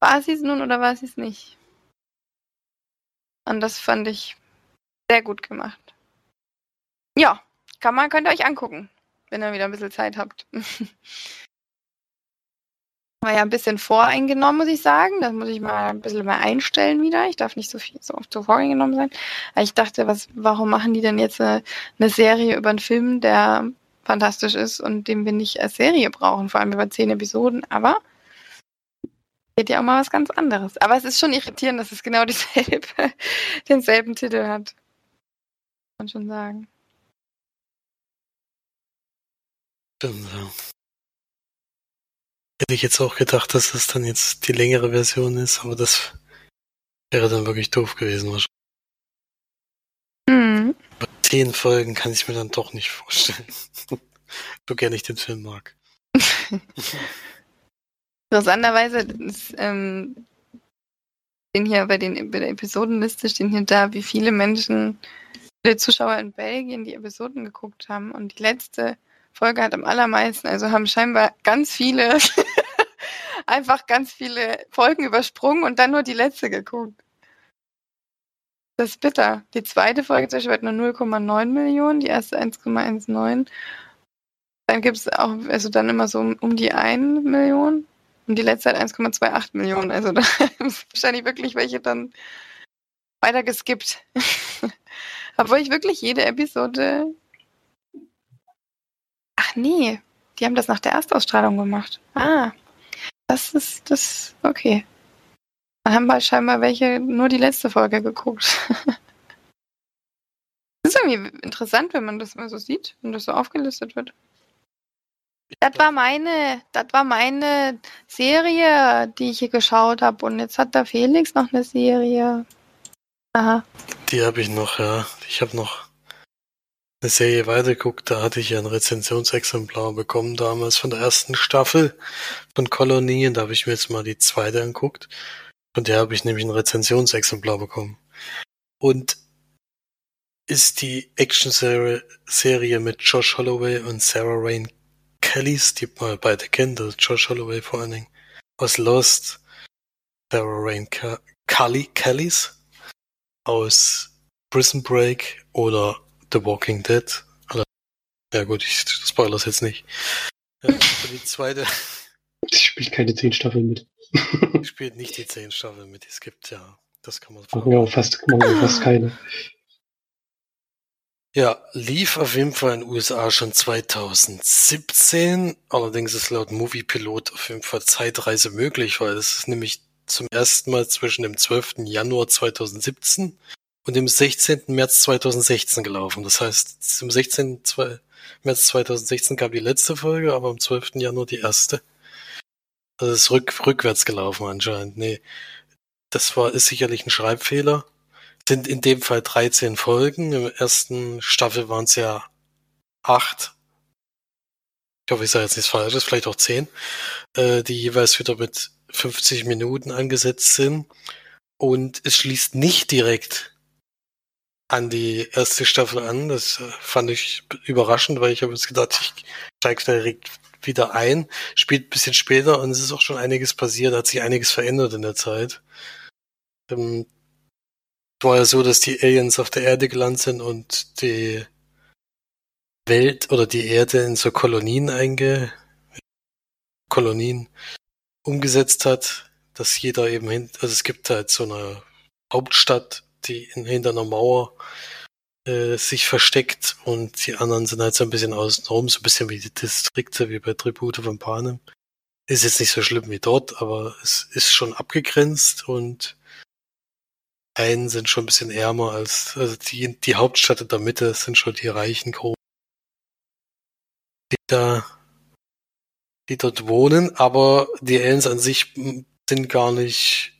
war sie es nun oder war sie es nicht. Und das fand ich sehr gut gemacht. Ja, kann man, könnt ihr euch angucken, wenn ihr wieder ein bisschen Zeit habt. war ja ein bisschen voreingenommen, muss ich sagen. Das muss ich mal ein bisschen mal einstellen wieder. Ich darf nicht so viel so oft so voreingenommen sein. Aber ich dachte, was, warum machen die denn jetzt eine, eine Serie über einen Film, der fantastisch ist und den wir nicht als Serie brauchen, vor allem über zehn Episoden. Aber geht ja auch mal was ganz anderes. Aber es ist schon irritierend, dass es genau dieselbe, denselben Titel hat. Kann man schon sagen. Stimmt, ja. Hätte ich jetzt auch gedacht, dass es dann jetzt die längere Version ist, aber das wäre dann wirklich doof gewesen wahrscheinlich. Mhm. zehn Folgen kann ich mir dann doch nicht vorstellen. so gerne ich den Film mag. Interessanterweise ist, ähm, stehen hier bei, den, bei der Episodenliste stehen hier da, wie viele Menschen, viele Zuschauer in Belgien die Episoden geguckt haben. Und die letzte Folge hat am allermeisten, also haben scheinbar ganz viele einfach ganz viele Folgen übersprungen und dann nur die letzte geguckt. Das ist bitter. Die zweite Folge zum Beispiel hat nur 0,9 Millionen, die erste 1,19. Dann gibt es auch, also dann immer so um die 1 Million und die letzte hat 1,28 Millionen. Also da ist wahrscheinlich wirklich welche dann weiter geskippt. Obwohl ich wirklich jede Episode. Ach nee, die haben das nach der Erstausstrahlung gemacht. Ah, das ist das. Okay. Dann haben wir scheinbar welche nur die letzte Folge geguckt. das ist irgendwie interessant, wenn man das mal so sieht und das so aufgelistet wird. Das war meine, das war meine Serie, die ich hier geschaut habe. Und jetzt hat der Felix noch eine Serie. Aha. Die habe ich noch, ja. Ich habe noch eine Serie weitergeguckt. Da hatte ich ja ein Rezensionsexemplar bekommen damals von der ersten Staffel von Kolonien. Da habe ich mir jetzt mal die zweite anguckt. Von der habe ich nämlich ein Rezensionsexemplar bekommen. Und ist die Action-Serie mit Josh Holloway und Sarah Rain Kellys, die man beide kennt, also Josh Holloway vor allen Dingen, aus Lost, Sarah Rain Cully Kellys aus Prison Break oder The Walking Dead. Ja gut, ich spoilere es jetzt nicht. Ja, die zweite. Sie spielt keine zehn Staffeln mit. spielt nicht die zehn Staffeln mit. Es gibt ja, das kann man sagen. Ja, fast, fast keine. Ja, lief auf jeden Fall in den USA schon 2017. Allerdings ist laut Moviepilot auf jeden Fall Zeitreise möglich, weil es ist nämlich zum ersten Mal zwischen dem 12. Januar 2017 und dem 16. März 2016 gelaufen. Das heißt, zum 16. März 2016 gab die letzte Folge, aber am 12. Januar die erste. Also ist rück, rückwärts gelaufen anscheinend. Nee, das war, ist sicherlich ein Schreibfehler sind in dem Fall 13 Folgen. Im ersten Staffel waren es ja acht. Ich hoffe, ich sage jetzt nichts Falsches, vielleicht auch zehn, äh, die jeweils wieder mit 50 Minuten angesetzt sind. Und es schließt nicht direkt an die erste Staffel an. Das äh, fand ich überraschend, weil ich habe jetzt gedacht, ich steige direkt wieder ein, spielt ein bisschen später und es ist auch schon einiges passiert, hat sich einiges verändert in der Zeit. Ähm, war ja so, dass die Aliens auf der Erde gelandet sind und die Welt oder die Erde in so Kolonien einge Kolonien umgesetzt hat, dass jeder eben hin, also es gibt halt so eine Hauptstadt, die in, hinter einer Mauer äh, sich versteckt und die anderen sind halt so ein bisschen außenrum, so ein bisschen wie die Distrikte, wie bei Tribute von Panem. Ist jetzt nicht so schlimm wie dort, aber es ist schon abgegrenzt und einen sind schon ein bisschen ärmer als, also die, die Hauptstadt in der Mitte sind schon die reichen Gruppen, die da, die dort wohnen, aber die Aliens an sich sind gar nicht,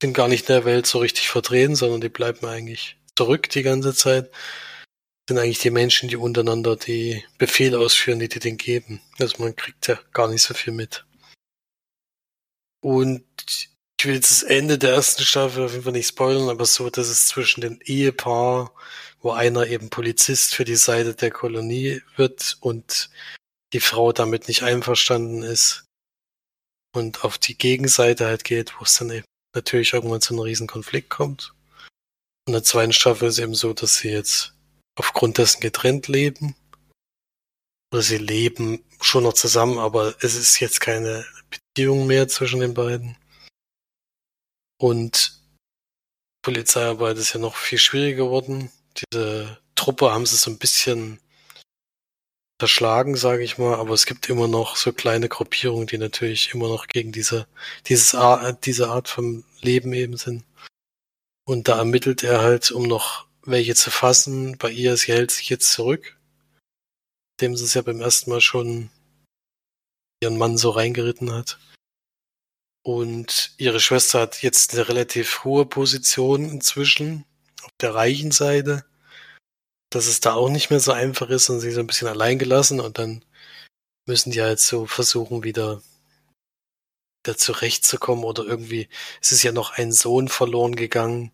sind gar nicht in der Welt so richtig vertreten, sondern die bleiben eigentlich zurück die ganze Zeit. Sind eigentlich die Menschen, die untereinander die Befehle ausführen, die die denen geben. Also man kriegt ja gar nicht so viel mit. Und ich will jetzt das Ende der ersten Staffel auf jeden Fall nicht spoilern, aber so, dass es zwischen den Ehepaar, wo einer eben Polizist für die Seite der Kolonie wird und die Frau damit nicht einverstanden ist und auf die Gegenseite halt geht, wo es dann eben natürlich irgendwann zu einem riesen Konflikt kommt. In der zweiten Staffel ist eben so, dass sie jetzt aufgrund dessen getrennt leben. Oder sie leben schon noch zusammen, aber es ist jetzt keine Beziehung mehr zwischen den beiden. Und Polizeiarbeit ist ja noch viel schwieriger geworden. Diese Truppe haben sie so ein bisschen verschlagen, sage ich mal, aber es gibt immer noch so kleine Gruppierungen, die natürlich immer noch gegen diese, dieses Art, diese Art von Leben eben sind. Und da ermittelt er halt, um noch welche zu fassen. Bei ihr, sie hält sich jetzt zurück, dem sie es ja beim ersten Mal schon ihren Mann so reingeritten hat. Und ihre Schwester hat jetzt eine relativ hohe Position inzwischen auf der reichen Seite. Dass es da auch nicht mehr so einfach ist und sie so ein bisschen allein gelassen und dann müssen die halt so versuchen, wieder, wieder zurechtzukommen oder irgendwie, es ist ja noch ein Sohn verloren gegangen,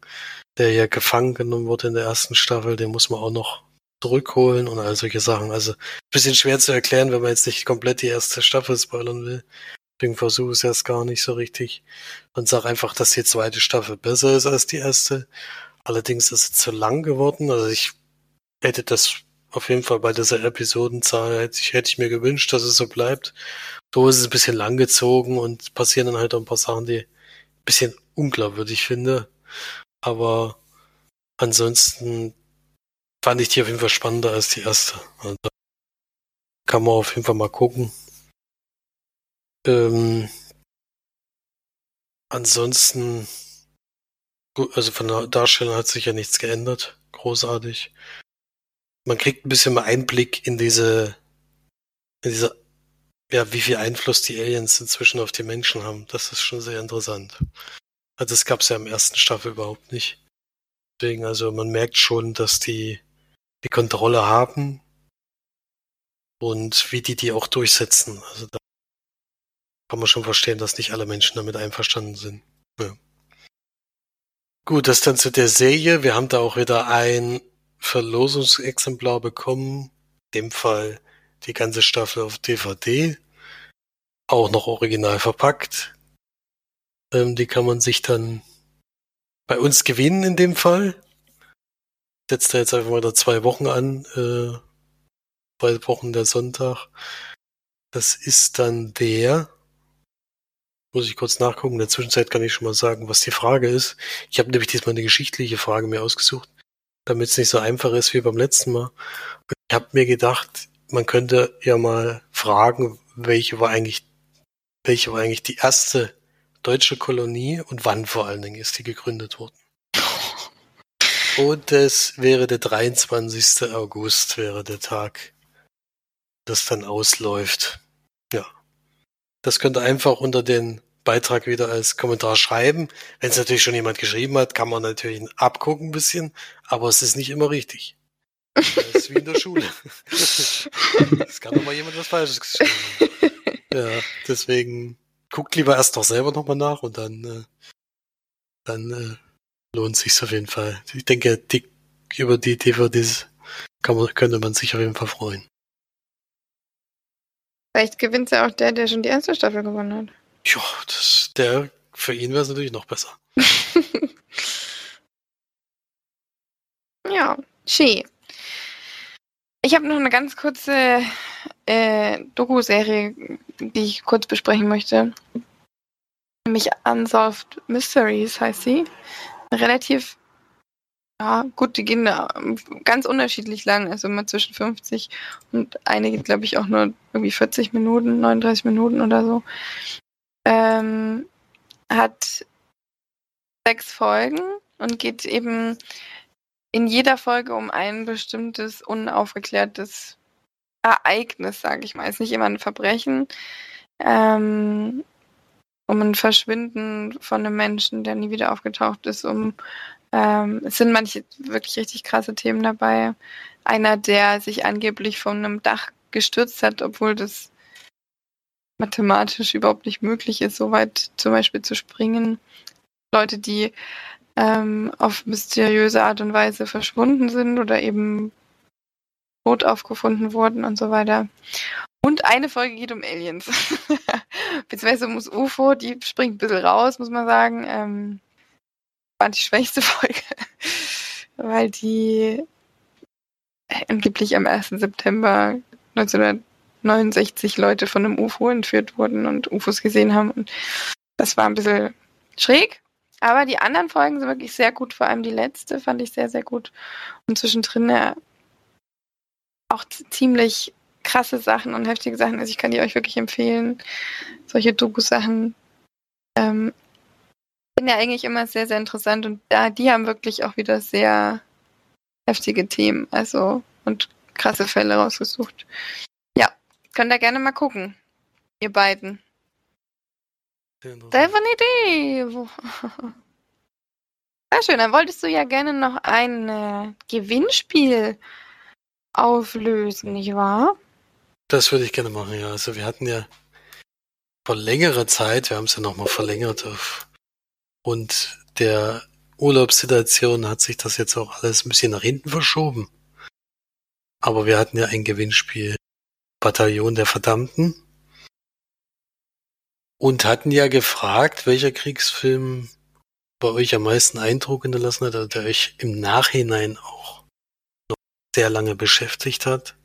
der ja gefangen genommen wurde in der ersten Staffel, den muss man auch noch zurückholen und all solche Sachen. Also bisschen schwer zu erklären, wenn man jetzt nicht komplett die erste Staffel spoilern will. Deswegen versuche ich es erst gar nicht so richtig und sage einfach, dass die zweite Staffel besser ist als die erste. Allerdings ist es zu lang geworden. Also ich hätte das auf jeden Fall bei dieser Episodenzahl hätte ich, hätte ich mir gewünscht, dass es so bleibt. So ist es ein bisschen langgezogen und passieren dann halt auch ein paar Sachen, die ein bisschen unglaubwürdig finde. Aber ansonsten fand ich die auf jeden Fall spannender als die erste. Also kann man auf jeden Fall mal gucken. Ähm, ansonsten, also von der Darstellung hat sich ja nichts geändert. Großartig. Man kriegt ein bisschen mehr Einblick in diese, in diese, ja, wie viel Einfluss die Aliens inzwischen auf die Menschen haben. Das ist schon sehr interessant. Also das gab es ja im ersten Staffel überhaupt nicht. Deswegen, also man merkt schon, dass die die Kontrolle haben und wie die die auch durchsetzen. Also da kann man schon verstehen, dass nicht alle Menschen damit einverstanden sind. Ja. Gut, das dann zu der Serie. Wir haben da auch wieder ein Verlosungsexemplar bekommen. In dem Fall die ganze Staffel auf DVD. Auch noch original verpackt. Ähm, die kann man sich dann bei uns gewinnen in dem Fall. Setzt da jetzt einfach mal da zwei Wochen an. Äh, zwei Wochen der Sonntag. Das ist dann der muss ich kurz nachgucken. In der Zwischenzeit kann ich schon mal sagen, was die Frage ist. Ich habe nämlich diesmal eine geschichtliche Frage mir ausgesucht, damit es nicht so einfach ist wie beim letzten Mal. Ich habe mir gedacht, man könnte ja mal fragen, welche war eigentlich, welche war eigentlich die erste deutsche Kolonie und wann vor allen Dingen ist die gegründet worden. Und es wäre der 23. August, wäre der Tag, das dann ausläuft. Ja. Das könnt ihr einfach unter den Beitrag wieder als Kommentar schreiben. Wenn es natürlich schon jemand geschrieben hat, kann man natürlich abgucken ein bisschen, aber es ist nicht immer richtig. Das ist wie in der Schule. Es kann doch mal jemand was Falsches geschrieben haben. Ja, deswegen guckt lieber erst noch selber nochmal nach und dann, äh, dann äh, lohnt sich's auf jeden Fall. Ich denke, die, über die DVDs kann man, könnte man sich auf jeden Fall freuen. Vielleicht gewinnt ja auch der, der schon die erste Staffel gewonnen hat. Ja, das, der, für ihn wäre es natürlich noch besser. ja, schön. Ich habe noch eine ganz kurze äh, Doku-Serie, die ich kurz besprechen möchte. Nämlich Unsolved Mysteries heißt sie. Relativ ja, gut, die gehen ganz unterschiedlich lang, also immer zwischen 50 und eine geht, glaube ich, auch nur irgendwie 40 Minuten, 39 Minuten oder so. Ähm, hat sechs Folgen und geht eben in jeder Folge um ein bestimmtes unaufgeklärtes Ereignis, sage ich mal. Es ist nicht immer ein Verbrechen, ähm, um ein Verschwinden von einem Menschen, der nie wieder aufgetaucht ist, um ähm, es sind manche wirklich richtig krasse Themen dabei. Einer, der sich angeblich von einem Dach gestürzt hat, obwohl das mathematisch überhaupt nicht möglich ist, so weit zum Beispiel zu springen. Leute, die ähm, auf mysteriöse Art und Weise verschwunden sind oder eben tot aufgefunden wurden und so weiter. Und eine Folge geht um Aliens. Beziehungsweise um das UFO, die springt ein bisschen raus, muss man sagen. Ähm, fand die schwächste Folge, weil die angeblich am 1. September 1969 Leute von einem UFO entführt wurden und UFOs gesehen haben. Und das war ein bisschen schräg. Aber die anderen Folgen sind wirklich sehr gut, vor allem die letzte fand ich sehr, sehr gut. Und zwischendrin ja, auch ziemlich krasse Sachen und heftige Sachen. Also ich kann die euch wirklich empfehlen, solche Doku-Sachen ähm, finde ja eigentlich immer sehr, sehr interessant und da, die haben wirklich auch wieder sehr heftige Themen, also und krasse Fälle rausgesucht. Könnt ihr gerne mal gucken, ihr beiden. Sehr eine Idee. Sehr schön, dann wolltest du ja gerne noch ein äh, Gewinnspiel auflösen, nicht wahr? Das würde ich gerne machen, ja. Also wir hatten ja vor längerer Zeit, wir haben es ja nochmal verlängert auf und der Urlaubssituation hat sich das jetzt auch alles ein bisschen nach hinten verschoben. Aber wir hatten ja ein Gewinnspiel Bataillon der Verdammten und hatten ja gefragt, welcher Kriegsfilm bei euch am meisten Eindruck hinterlassen hat, der euch im Nachhinein auch noch sehr lange beschäftigt hat.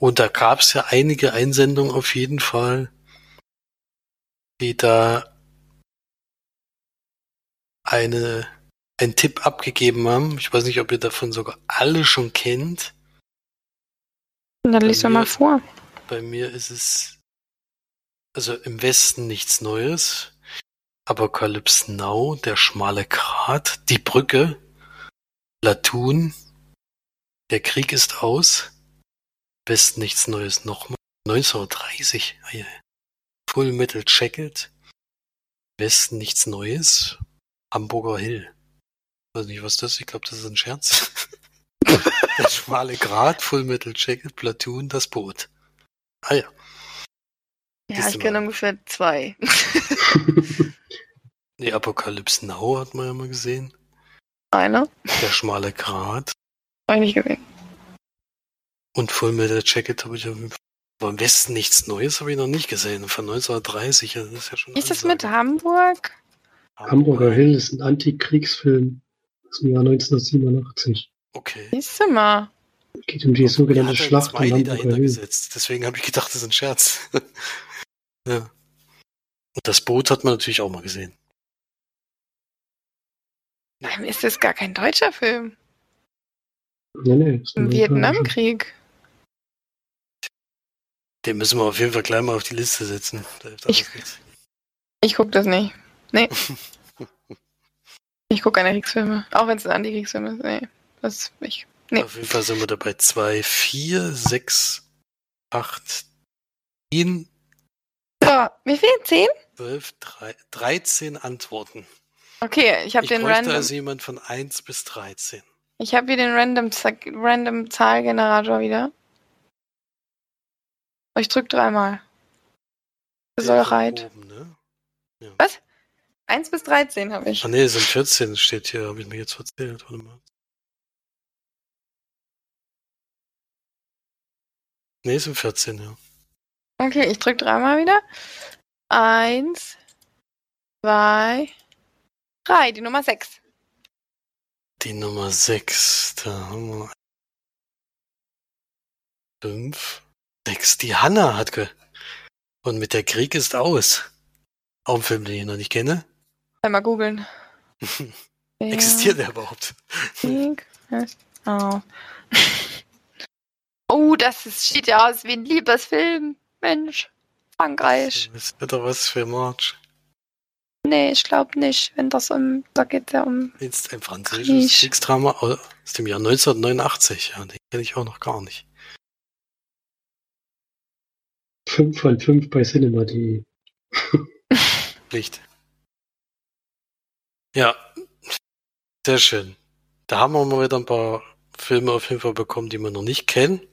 Und da gab es ja einige Einsendungen auf jeden Fall, die da eine, einen Tipp abgegeben haben. Ich weiß nicht, ob ihr davon sogar alle schon kennt. Dann lies doch mal vor. Bei mir ist es also im Westen nichts Neues. Apocalypse Now, der schmale Grat, die Brücke, Latun, der Krieg ist aus. Westen nichts Neues nochmal. 1930. Full Metal Jacket. Westen nichts Neues. Hamburger Hill. Ich weiß nicht, was das ist. Ich glaube, das ist ein Scherz. Der schmale Grat, Full Metal Jacket, Platoon, das Boot. Ah ja. Ja, ich kenne ungefähr zwei. Die Apocalypse Now hat man ja mal gesehen. Einer. Der schmale Grat. Eigentlich gesehen. Und Full Metal Jacket habe ich aber im Westen nichts Neues habe ich noch nicht gesehen. Von 1930, das ist ja schon. Ist das mit Hamburg? Hamburger Hill ist ein Antikriegsfilm aus dem Jahr 1987. Okay. Siehst du mal. Geht um die sogenannte hat Schlacht um Hamburger Hill. gesetzt. Deswegen habe ich gedacht, das ist ein Scherz. ja. Und das Boot hat man natürlich auch mal gesehen. Dann ist das gar kein deutscher Film. Nee, nee, Im ein Vietnamkrieg. Den müssen wir auf jeden Fall gleich mal auf die Liste setzen. Ich-. Ich gucke das nicht. Nee. Ich gucke keine Kriegsfilme. Auch wenn es ein Antikriegsfilm ist. Nee. Das ich. Nee. Auf jeden Fall sind wir dabei 2, 4, 6, 8, 10, So, wie viel? Zehn? 12, 13 Antworten. Okay, ich habe den bräuchte Random. also jemand von 1 bis 13. Ich habe hier den Random, Random Zahlgenerator wieder. Ich drück dreimal. Soll reit. ne? 1 bis 13 habe ich. Ah ne, es sind 14, steht hier, habe ich mir jetzt verzählt. Warte mal. Ne, sind 14, ja. Okay, ich drück dreimal wieder. Eins, zwei, drei. Die Nummer sechs. Die Nummer 6, da haben wir 5, 6. Die Hanna hat ge. Und mit der Krieg ist aus. Auch ein Film, den ich noch nicht kenne. Einmal googeln. Existiert der überhaupt? Krieg ist aus. Oh, das ist, sieht ja aus wie ein Liebesfilm. Mensch. Frankreich. Das wird doch was für March. Nee, ich glaube nicht. Wenn das um, da geht ja um. Jetzt ein französisches Krieg. Kriegsdrama aus dem Jahr 1989. Ja, den kenne ich auch noch gar nicht. 5 von 5 bei Cinema.de. Pflicht. Ja, sehr schön. Da haben wir mal wieder ein paar Filme auf jeden Fall bekommen, die wir noch nicht kennen.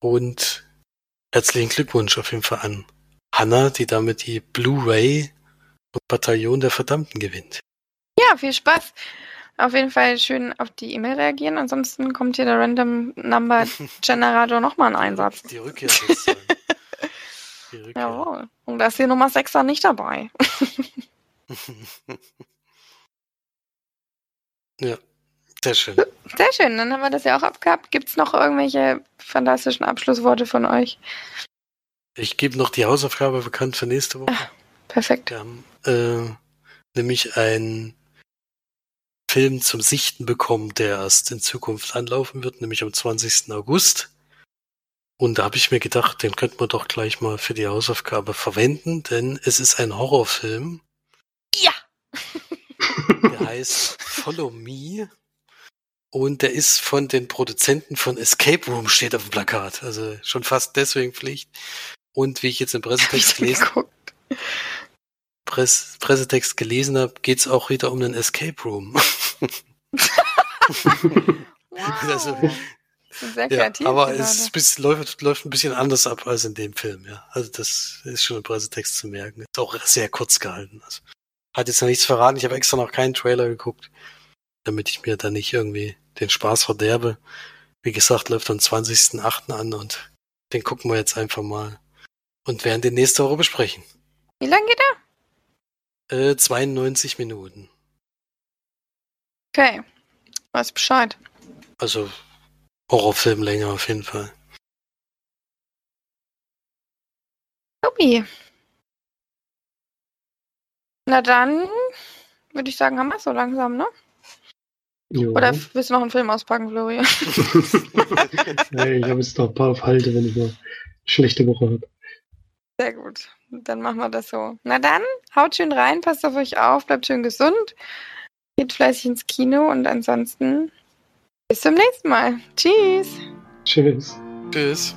Und herzlichen Glückwunsch auf jeden Fall an Hanna, die damit die Blu-ray und Bataillon der Verdammten gewinnt. Ja, viel Spaß. Auf jeden Fall schön auf die E-Mail reagieren. Ansonsten kommt hier der Random Number Generator nochmal in Einsatz. Die Rückkehr sozusagen. Die Rückkehr. Jawohl. Und da ist die Nummer 6 dann nicht dabei. ja, sehr schön. Sehr schön, dann haben wir das ja auch abgehabt. Gibt es noch irgendwelche fantastischen Abschlussworte von euch? Ich gebe noch die Hausaufgabe bekannt für nächste Woche. Perfekt. Wir haben äh, nämlich einen Film zum Sichten bekommen, der erst in Zukunft anlaufen wird, nämlich am 20. August. Und da habe ich mir gedacht, den könnten wir doch gleich mal für die Hausaufgabe verwenden, denn es ist ein Horrorfilm. Ja. Der heißt Follow Me. Und der ist von den Produzenten von Escape Room, steht auf dem Plakat. Also schon fast deswegen Pflicht. Und wie ich jetzt im Pressetext gelesen geguckt. Press Pressetext gelesen habe, geht's auch wieder um einen Escape Room. Wow. Also, sehr ja, kreativ. aber gerade. es ist, bis- läuft, läuft ein bisschen anders ab als in dem Film, ja. Also das ist schon im Pressetext zu merken. Ist auch sehr kurz gehalten. Also, hat jetzt noch nichts verraten. Ich habe extra noch keinen Trailer geguckt, damit ich mir da nicht irgendwie den Spaß verderbe. Wie gesagt, läuft am 20.08. an und den gucken wir jetzt einfach mal. Und werden den nächste Woche besprechen. Wie lange geht er? Äh, 92 Minuten. Okay. Weiß Bescheid. Also Horrorfilmlänge auf jeden Fall. Tobi. Na dann würde ich sagen, haben wir so langsam, ne? Jo. Oder willst du noch einen Film auspacken, Florian? hey, ich habe jetzt noch ein paar auf Halte, wenn ich mal eine schlechte Woche habe. Sehr gut. Dann machen wir das so. Na dann, haut schön rein, passt auf euch auf, bleibt schön gesund, geht fleißig ins Kino und ansonsten bis zum nächsten Mal. Tschüss. Tschüss. Tschüss.